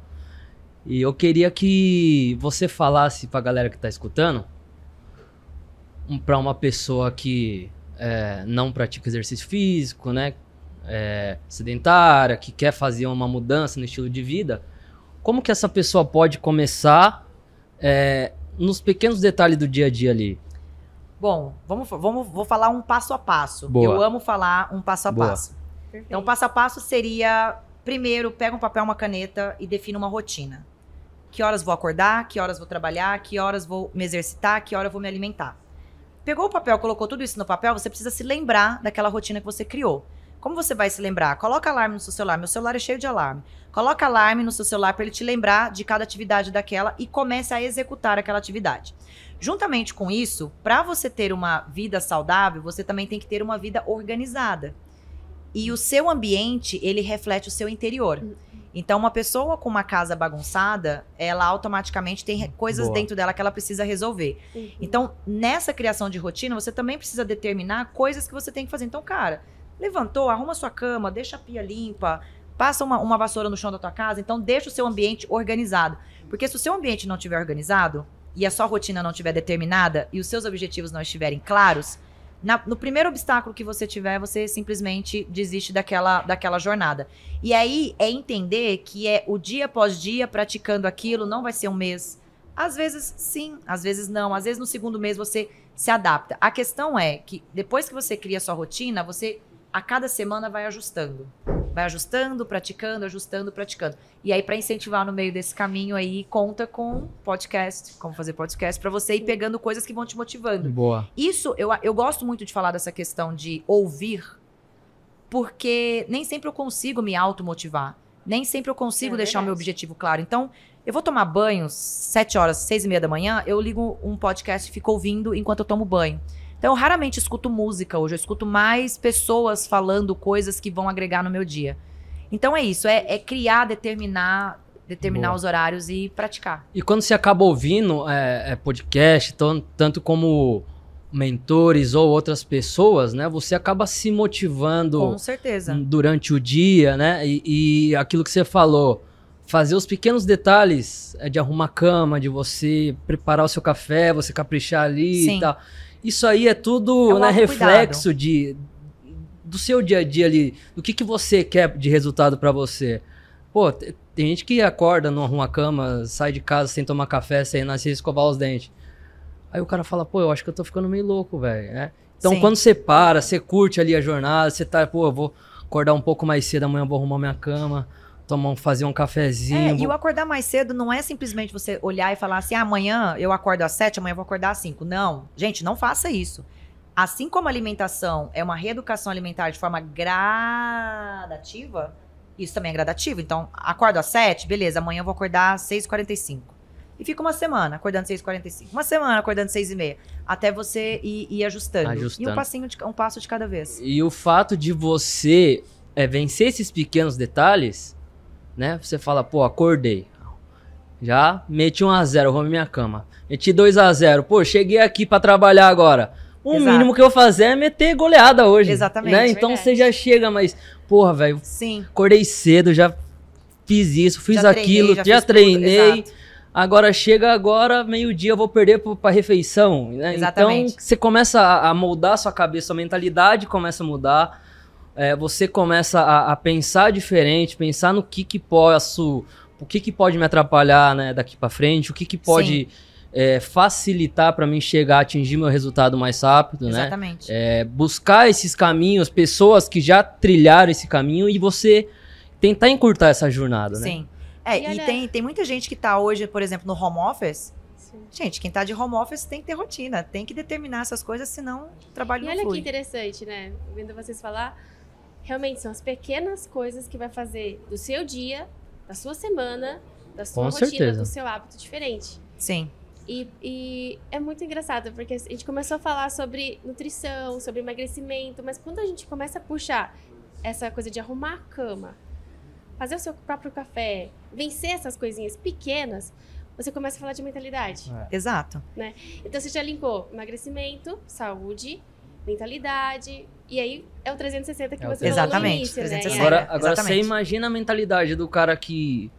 E eu queria que você falasse para a galera que está escutando, para uma pessoa que é, não pratica exercício físico, né, é, sedentária, que quer fazer uma mudança no estilo de vida, como que essa pessoa pode começar é, nos pequenos detalhes do dia a dia ali? Bom, vamos, vamos, vou falar um passo a passo. Boa. Eu amo falar um passo a Boa. passo. Perfeito. Então, passo a passo seria: primeiro, pega um papel, uma caneta e defina uma rotina. Que horas vou acordar, que horas vou trabalhar, que horas vou me exercitar, que hora eu vou me alimentar. Pegou o papel, colocou tudo isso no papel, você precisa se lembrar daquela rotina que você criou. Como você vai se lembrar? Coloca alarme no seu celular. Meu celular é cheio de alarme. Coloca alarme no seu celular para ele te lembrar de cada atividade daquela e comece a executar aquela atividade. Juntamente com isso, para você ter uma vida saudável, você também tem que ter uma vida organizada. E o seu ambiente, ele reflete o seu interior. Então, uma pessoa com uma casa bagunçada, ela automaticamente tem re- coisas Boa. dentro dela que ela precisa resolver. Uhum. Então, nessa criação de rotina, você também precisa determinar coisas que você tem que fazer. Então, cara, levantou, arruma sua cama, deixa a pia limpa, passa uma, uma vassoura no chão da tua casa. Então, deixa o seu ambiente organizado. Porque se o seu ambiente não estiver organizado e a sua rotina não estiver determinada e os seus objetivos não estiverem claros, na- no primeiro obstáculo que você tiver, você simplesmente desiste daquela, daquela jornada. E aí é entender que é o dia após dia praticando aquilo, não vai ser um mês. Às vezes sim, às vezes não. Às vezes no segundo mês você se adapta. A questão é que depois que você cria sua rotina, você a cada semana vai ajustando. Vai ajustando, praticando, ajustando, praticando. E aí, para incentivar no meio desse caminho aí, conta com podcast, como fazer podcast, para você ir pegando coisas que vão te motivando. Boa. Isso, eu, eu gosto muito de falar dessa questão de ouvir, porque nem sempre eu consigo me automotivar. Nem sempre eu consigo É deixar o meu objetivo claro. Então, eu vou tomar banho sete horas, seis e meia da manhã, eu ligo um podcast e fico ouvindo enquanto eu tomo banho. Então, eu raramente escuto música hoje, eu escuto mais pessoas falando coisas que vão agregar no meu dia. Então é isso, é, é criar, determinar, determinar Boa. os horários e praticar. E quando você acaba ouvindo é, é, podcast, tan- tanto como mentores ou outras pessoas, né? Você acaba se motivando Com certeza. durante o dia, né? E, e aquilo que você falou, fazer os pequenos detalhes é, de arrumar a cama, de você preparar o seu café, você caprichar ali Sim. e tal. Isso aí é tudo É um né, reflexo de, do seu dia a dia ali, do que, que você quer de resultado pra você. Pô, te- tem gente que acorda, não arruma a cama, sai de casa sem tomar café, sem nascer escovar os dentes. Aí o cara fala, pô, eu acho que eu tô ficando meio louco, velho. né? Então, Sim. quando você para, você curte ali a jornada, você tá, pô, eu vou acordar um pouco mais cedo, amanhã eu vou arrumar minha cama, tomar fazer um cafezinho. É, e o acordar mais cedo não é simplesmente você olhar e falar assim, ah, amanhã eu acordo às sete, amanhã eu vou acordar às cinco. Não, gente, não faça isso. Assim como a alimentação é uma reeducação alimentar de forma gradativa, isso também é gradativo. Então, acordo às sete, beleza, amanhã eu vou acordar às seis e quarenta e cinco. E fica uma semana acordando às seis e quarenta e cinco. Uma semana acordando às seis e meia. Até você ir, ir ajustando. E Ajustando. um, passinho de, um passo de cada vez. E o fato de você é, vencer esses pequenos detalhes, né? Você fala, pô, acordei. Já meti 1x0, arrumei minha cama. Meti 2x0. Pô, cheguei aqui pra trabalhar agora. O Exato. mínimo que eu vou fazer é meter goleada hoje. Exatamente, Né? Então verdade. você já chega, mas, porra, velho, Sim. acordei cedo, já fiz isso, fiz Já treinei, aquilo, já já, tudo, treinei. Agora chega agora, meio-dia, eu vou perder pra refeição. Né? Exatamente. Então você começa a, a moldar sua cabeça, sua mentalidade começa a mudar. É, você começa a, a pensar diferente, pensar no que que posso, o que que pode me atrapalhar né, daqui pra frente, o que que pode é, facilitar pra mim chegar a atingir meu resultado mais rápido, né? Exatamente. É, buscar esses caminhos, pessoas que já trilharam esse caminho e você tentar encurtar essa jornada, né? Sim. É, E e, olha- tem, tem muita gente que tá hoje, por exemplo, no home office. Sim. Gente, quem tá de home office tem que ter rotina, tem que determinar essas coisas, senão o trabalho E não olha que flui. interessante, né? Vendo vocês falar, realmente são as pequenas coisas que vai fazer do seu dia, da sua semana, da sua Com rotina, certeza. do seu hábito diferente. Sim, E, e é muito engraçado, porque a gente começou a falar sobre nutrição, sobre emagrecimento, mas quando a gente começa a puxar essa coisa de arrumar a cama, fazer o seu próprio café, vencer essas coisinhas pequenas, você começa a falar de mentalidade. exato. Então você já linkou emagrecimento, saúde mentalidade. E aí é o 360 que É você falou no Exatamente, início, 360. né? Agora, agora você exatamente. imagina a mentalidade do cara que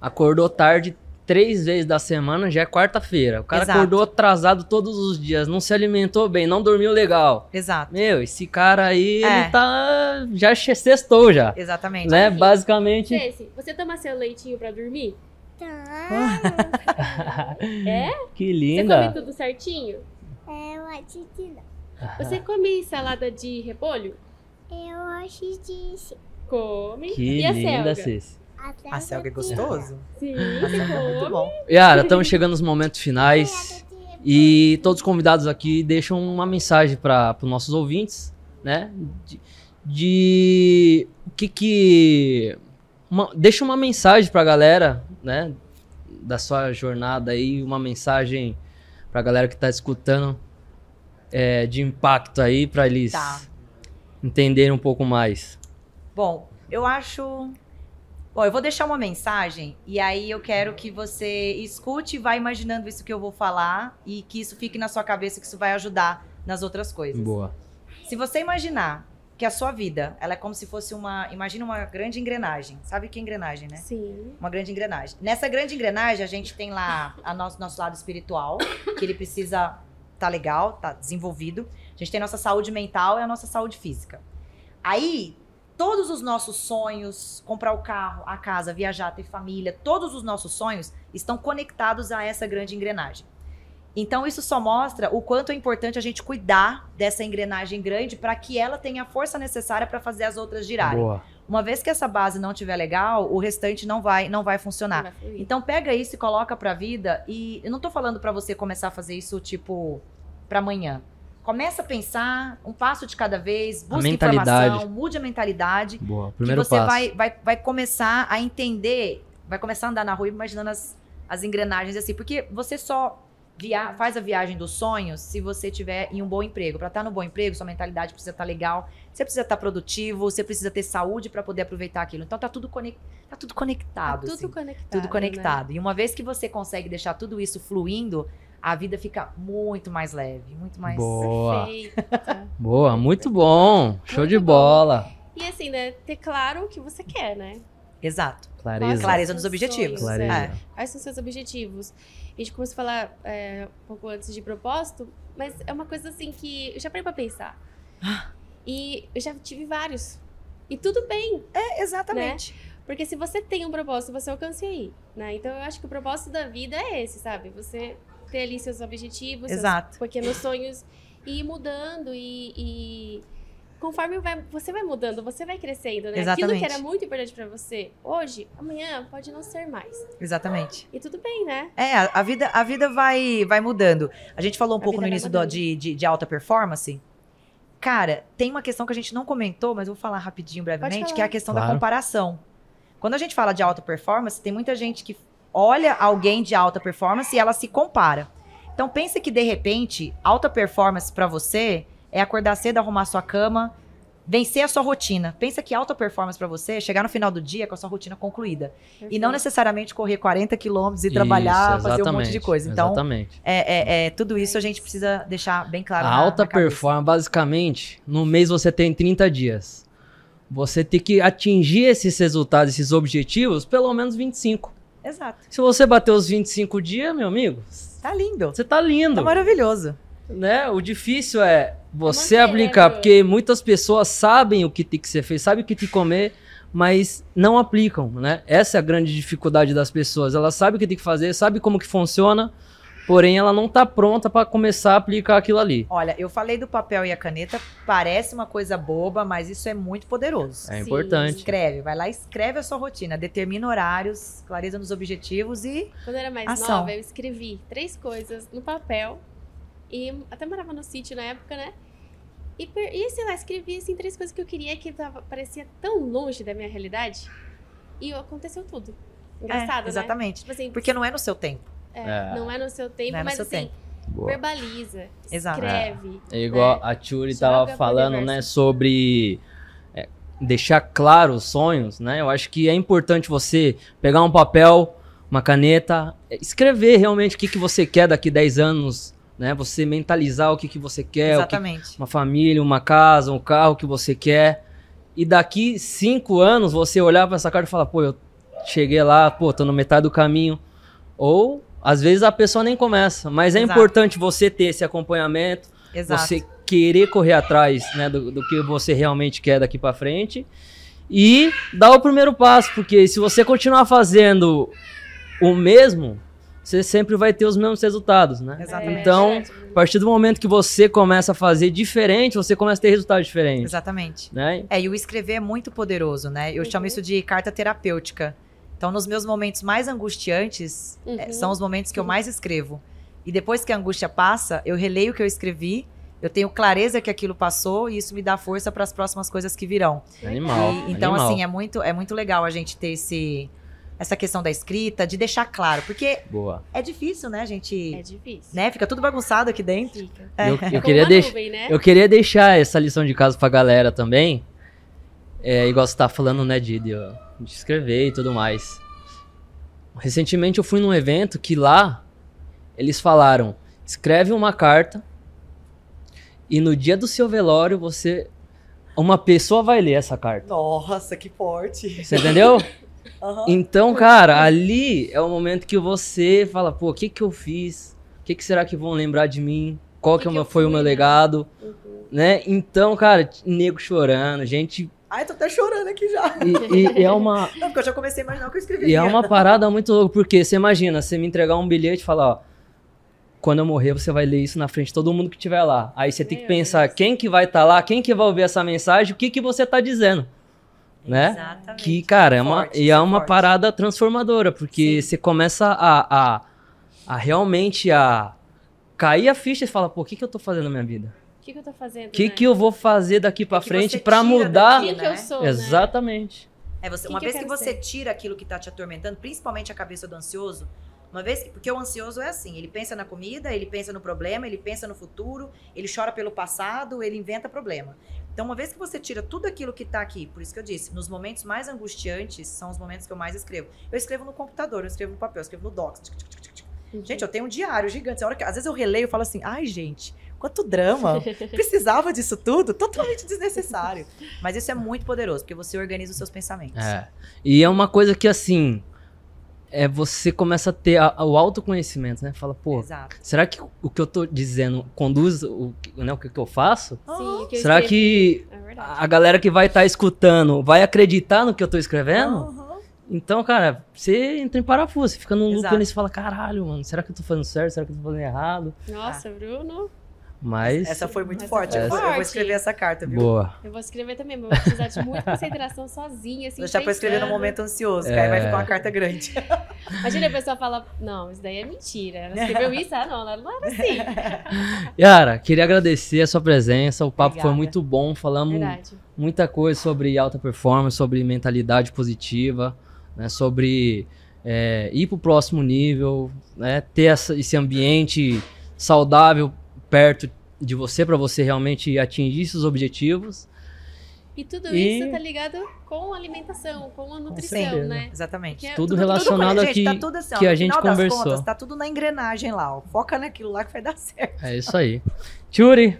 acordou tarde três vezes da semana, já é quarta-feira. O cara Exato. acordou atrasado todos os dias, não se alimentou bem, não dormiu legal. Exato. Meu, esse cara aí, É. ele tá. Já sextou já. Exatamente. Né? Enfim. Basicamente. Ceci, você toma seu leitinho pra dormir? Tá. É? Que Você come linda. tudo certinho? É uma titina. Você come salada de repolho? Eu acho disso. Come. Que e a linda, selga? Até A selga é gostoso? Sim, A você selga é muito come. bom. Yara, estamos chegando nos momentos finais. E todos os convidados aqui deixam uma mensagem para os nossos ouvintes, né? De, de o que que uma- deixa uma mensagem para a galera, né? Da sua jornada aí, uma mensagem para a galera que está escutando é, de impacto aí para eles Tá. entenderem um pouco mais. Bom, eu acho. Bom, eu vou deixar uma mensagem e aí eu quero que você escute e vá imaginando isso que eu vou falar e que isso fique na sua cabeça, que isso vai ajudar nas outras coisas. Boa. Se você imaginar que a sua vida, ela é como se fosse uma, imagina uma grande engrenagem. Sabe que é engrenagem, né? Sim. Uma grande engrenagem. Nessa grande engrenagem, a gente tem lá a nosso, nosso lado espiritual, que ele precisa tá legal, tá desenvolvido. A gente tem nossa saúde mental e a nossa saúde física. Aí, todos os nossos sonhos, comprar o carro, a casa, viajar, ter família, todos os nossos sonhos estão conectados a essa grande engrenagem. Então, isso só mostra o quanto é importante a gente cuidar dessa engrenagem grande para que ela tenha a força necessária para fazer as outras girarem. Boa. Uma vez que essa base não estiver legal, o restante não vai, não vai funcionar. Vai. Então pega isso e coloca pra vida e eu não tô falando pra você começar a fazer isso tipo pra amanhã. Começa a pensar um passo de cada vez, busca mentalidade. informação, mude a mentalidade, Boa. Primeiro que você passo. vai, vai vai começar a entender, vai começar a andar na rua imaginando as, as engrenagens assim, porque você só via faz a viagem dos sonhos se você tiver em um bom emprego. Pra estar no bom emprego, sua mentalidade precisa estar legal, você precisa estar produtivo, você precisa ter saúde pra poder aproveitar aquilo. Então tá tudo, conec tá tudo Tá conectado. tudo assim conectado. tudo né? conectado. E uma vez que você consegue deixar tudo isso fluindo, a vida fica muito mais leve, muito mais. Boa. Perfeita. Boa, muito bom. Show Muito de bom. bola. E assim, né? Ter claro o que você quer, né? Exato. Clareza. Clareza Quais dos são os objetivos. Clareza. é. Quais são os seus objetivos? A gente começou a falar é, um pouco antes de propósito, mas é uma coisa assim que eu já parei pra pensar. E eu já tive vários. E tudo bem, É, exatamente. porque se você tem um propósito, você alcança aí, né? Então eu acho que o propósito da vida é esse, sabe? Você ter ali seus objetivos, seus Exato. pequenos sonhos e ir mudando e, e conforme vai- você vai mudando, você vai crescendo, né? Aquilo Exatamente. que era muito importante pra você hoje, amanhã pode não ser mais. Exatamente. E tudo bem, né? É, a, a vida, a vida vai, vai mudando. A gente falou um A pouco no início do- de, de, de alta performance. Cara, tem uma questão que a gente não comentou, mas eu vou falar rapidinho, brevemente, falar. que é a questão da Claro. comparação. Quando a gente fala de alta performance, tem muita gente que olha alguém de alta performance e ela se compara. Então pensa que de repente, alta performance pra você é acordar cedo, arrumar sua cama, vencer a sua rotina. Pensa que alta performance pra você é chegar no final do dia com a sua rotina concluída. E não necessariamente correr 40 quilômetros e trabalhar, Isso, fazer um monte de coisa. Então, Exatamente. é, é- é, tudo isso a gente precisa deixar bem claro. A na- alta na performance, basicamente, no mês você tem 30 dias. Você tem que atingir esses resultados, esses objetivos, pelo menos 25. Exato. Se você bater os 25 dias, meu amigo, Tá lindo. você tá lindo. Tá maravilhoso. né? O difícil é você manter, né, aplicar, porque muitas pessoas sabem o que tem que ser feito, sabem o que tem que comer, mas não aplicam, né? Essa é a grande dificuldade das pessoas. Ela sabe o que tem que fazer, sabe como que funciona, porém ela não tá pronta para começar a aplicar aquilo ali. Olha, eu falei do papel e a caneta, parece uma coisa boba, mas isso é muito poderoso. É Sim. importante. Escreve, vai lá, escreve a sua rotina, determina horários, clareza nos objetivos e Quando eu era mais Ação. nova, eu escrevi três coisas no papel. E até morava no sítio na época, né? E, per- e sei lá, escrevi assim, três coisas que eu queria que tava, parecia tão longe da minha realidade. E aconteceu tudo. Engraçado, é, né? exatamente. Tipo assim, Porque não é no seu tempo. é, É. não é no seu tempo, Não é no mas seu assim, tempo. Boa. verbaliza, Exato. escreve. É igual né? a Turi Joga tava pro falando, né, sobre é, deixar claro os sonhos, né? Eu acho que é importante você pegar um papel, uma caneta, é, escrever realmente o que, que você quer daqui 10 anos né? Você mentalizar o que, que você quer, o que, Exatamente. uma família, uma casa, um carro que você quer. E daqui cinco anos você olhar para essa carta e falar, pô, eu cheguei lá, pô, tô no metade do caminho. Ou às vezes a pessoa nem começa, mas é Exato. importante você ter esse acompanhamento, Exato. você querer correr atrás, né, do, do que você realmente quer daqui para frente e dar o primeiro passo, porque se você continuar fazendo o mesmo, você sempre vai ter os mesmos resultados, né? Exatamente. Então, É, a partir do momento que você começa a fazer diferente, você começa a ter resultados diferentes, Exatamente. né? É, e o escrever é muito poderoso, né? Eu chamo isso de carta terapêutica. Então, nos meus momentos mais angustiantes, é, Uhum. são os momentos que eu mais escrevo. E depois que a angústia passa, eu releio o que eu escrevi, eu tenho clareza que aquilo passou e isso me dá força para as próximas coisas que virão. Animal. E- então, animal. assim, é muito, é muito legal a gente ter esse, essa questão da escrita, de deixar claro. Porque Boa. é difícil, né, gente. É difícil. Né? Fica tudo bagunçado aqui dentro. Fica. É. Eu, eu queria nuvem, né? Eu queria deixar essa lição de casa pra galera também. É, igual você tá falando, né, de, de, de escrever e tudo mais. Recentemente eu fui num evento que lá eles falaram: escreve uma carta e no dia do seu velório você. Uma pessoa vai ler essa carta. Nossa, que forte. Você entendeu? Então, cara, ali é o momento que você fala, pô, o que que eu fiz? O que que será que vão lembrar de mim? Qual que, Que é o que foi o fui, meu né? legado? Uhum. Né? Então, cara, nego chorando, gente. Ai, tô até chorando aqui já. E, e é uma. Não, porque eu já comecei a imaginar o que eu escrevi. E é uma parada muito louca, porque você imagina, você me entregar um bilhete e falar, ó. Quando eu morrer, você vai ler isso na frente de todo mundo que estiver lá. Aí você tem que pensar Deus. quem que vai estar lá, quem que vai ouvir essa mensagem, o que que você tá dizendo. Né? Exatamente. Que, cara, é uma, Forte, e é é uma forte. parada transformadora, porque Sim. você começa a, a, a realmente a cair a ficha e fala, pô, o que, que eu tô fazendo na minha vida? O que, que eu tô fazendo? O que, né? que eu vou fazer daqui pra que frente tira mudar? daqui, Quem que eu né? sou, né? Exatamente. É você, Que uma que vez que você ser? tira aquilo que tá te atormentando, principalmente a cabeça do ansioso, uma vez porque o ansioso é assim, ele pensa na comida, ele pensa no problema, ele pensa no futuro, ele chora pelo passado, ele inventa problema. Então, uma vez que você tira tudo aquilo que tá aqui, por isso que eu disse, nos momentos mais angustiantes são os momentos que eu mais escrevo. Eu escrevo no computador, eu escrevo no papel, eu escrevo no Docs. tic, tic, tic, tic, tic. Uhum. Gente, eu tenho um diário gigante. A hora que- às vezes eu releio e falo assim, ai, gente, quanto drama. Precisava disso tudo? Totalmente desnecessário. Mas isso é muito poderoso, porque você organiza os seus pensamentos. É. E é uma coisa que, assim, é você começa a ter a- o autoconhecimento, né? Fala, pô, Exato. será que o que eu tô dizendo conduz o, que- né, o que que eu faço? Sim, o que eu será que É a galera que vai estar escutando vai acreditar no que eu tô escrevendo? Aham. Então, cara, você entra em parafuso, você fica num loop Exato. e você fala, caralho, mano, será que eu tô fazendo certo? Será que eu tô fazendo errado? Nossa, Bruno. Mas. Essa foi muito Essa forte. foi Eu, vou, eu vou forte. escrever essa carta, viu? Boa. Eu vou escrever também, mas vou precisar de muita concentração sozinha, assim. Deixar pra escrever no momento ansioso, que aí vai É. ficar uma carta grande. Imagina a pessoa fala, não, isso daí é mentira. Ela escreveu isso? Ah, não, ela não era assim. Yara, queria agradecer a sua presença. O papo foi Obrigada. muito bom. Falamos Verdade. muita coisa sobre alta performance, sobre mentalidade positiva, né, sobre é, ir para o próximo nível, né, ter essa- esse ambiente saudável perto de você para você realmente atingir seus objetivos. E tudo E- isso tá ligado com alimentação, com a nutrição, certeza. né? Exatamente. Que é Tudo relacionado gente, aqui tá tudo assim, ó, que a gente final das conversou. Contas, tá tudo na engrenagem lá, ó. Foca naquilo lá que vai dar certo. É isso aí. Tchuri,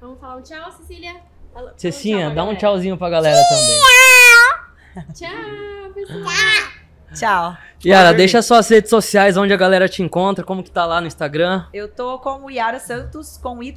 Vamos falar um tchau, Cecília. Fala- Cecinha, pra dá um tchauzinho pra galera também. Tchau, pessoal. Tchau. Yara, deixa suas redes sociais onde a galera te encontra, como que tá lá no Instagram. Eu tô como Yara Santos com Y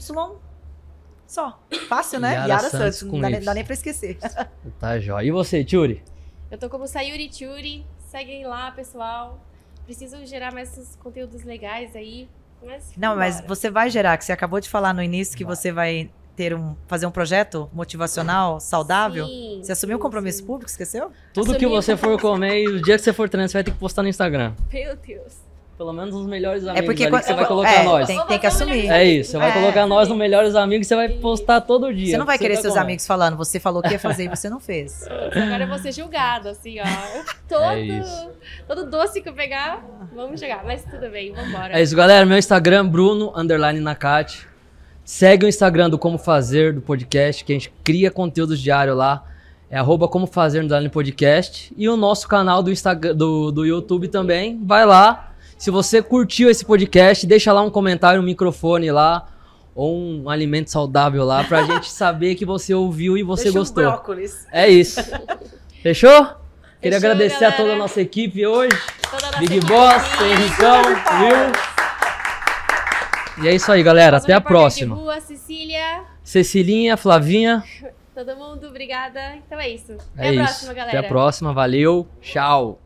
só. Fácil, né? Yara Yara, Santos Santos. Não dá, nem- Y. dá nem pra esquecer. Tá jóia. E você, Tchuri? Eu tô como Sayuri Churi. Seguem lá, pessoal. Preciso gerar mais esses conteúdos legais aí. Mas Não, mas vambora. você vai gerar, que você acabou de falar no início que Vai. você vai ter um, fazer um projeto motivacional, saudável. Sim, Você assumiu um sim, compromisso sim. público, esqueceu? Tudo que Assumi o você for comer e o dia que você for treinar, você vai ter que postar no Instagram. Meu Deus. Pelo menos os melhores amigos É porque ali quando- que você vai é, colocar é, nós. Tem, tem que assumir. É isso, você vai É. colocar nós no melhores amigos, você vai postar todo dia. Você não vai querer tá seus com- amigos falando, você falou que ia fazer e você não fez. Agora eu vou ser julgada, assim, ó. Todo, É todo doce que eu pegar, vamos chegar. Mas tudo bem, vambora. É isso, galera. Meu Instagram, Bruno, underline Nakati. Segue o Instagram do Como Fazer, do podcast, que a gente cria conteúdos diário lá. É arroba Como Fazer, underline podcast. E o nosso canal do, Instagram, do, do YouTube também. Vai lá, Se você curtiu esse podcast, deixa lá um comentário, um microfone lá, ou um alimento saudável lá, pra gente saber que você ouviu e você Deixa um gostou. brócolis. É isso. Fechou? Queria Fechou, agradecer a toda a galera. nossa equipe hoje. Nossa Big equipe Boss. Henricão, viu? E é isso aí, galera. Até a próxima. Rua, Cecília, Cecilinha, Flavinha. todo mundo, obrigada. Então é isso. Até É a isso. próxima, galera. Até a próxima. Valeu. Tchau.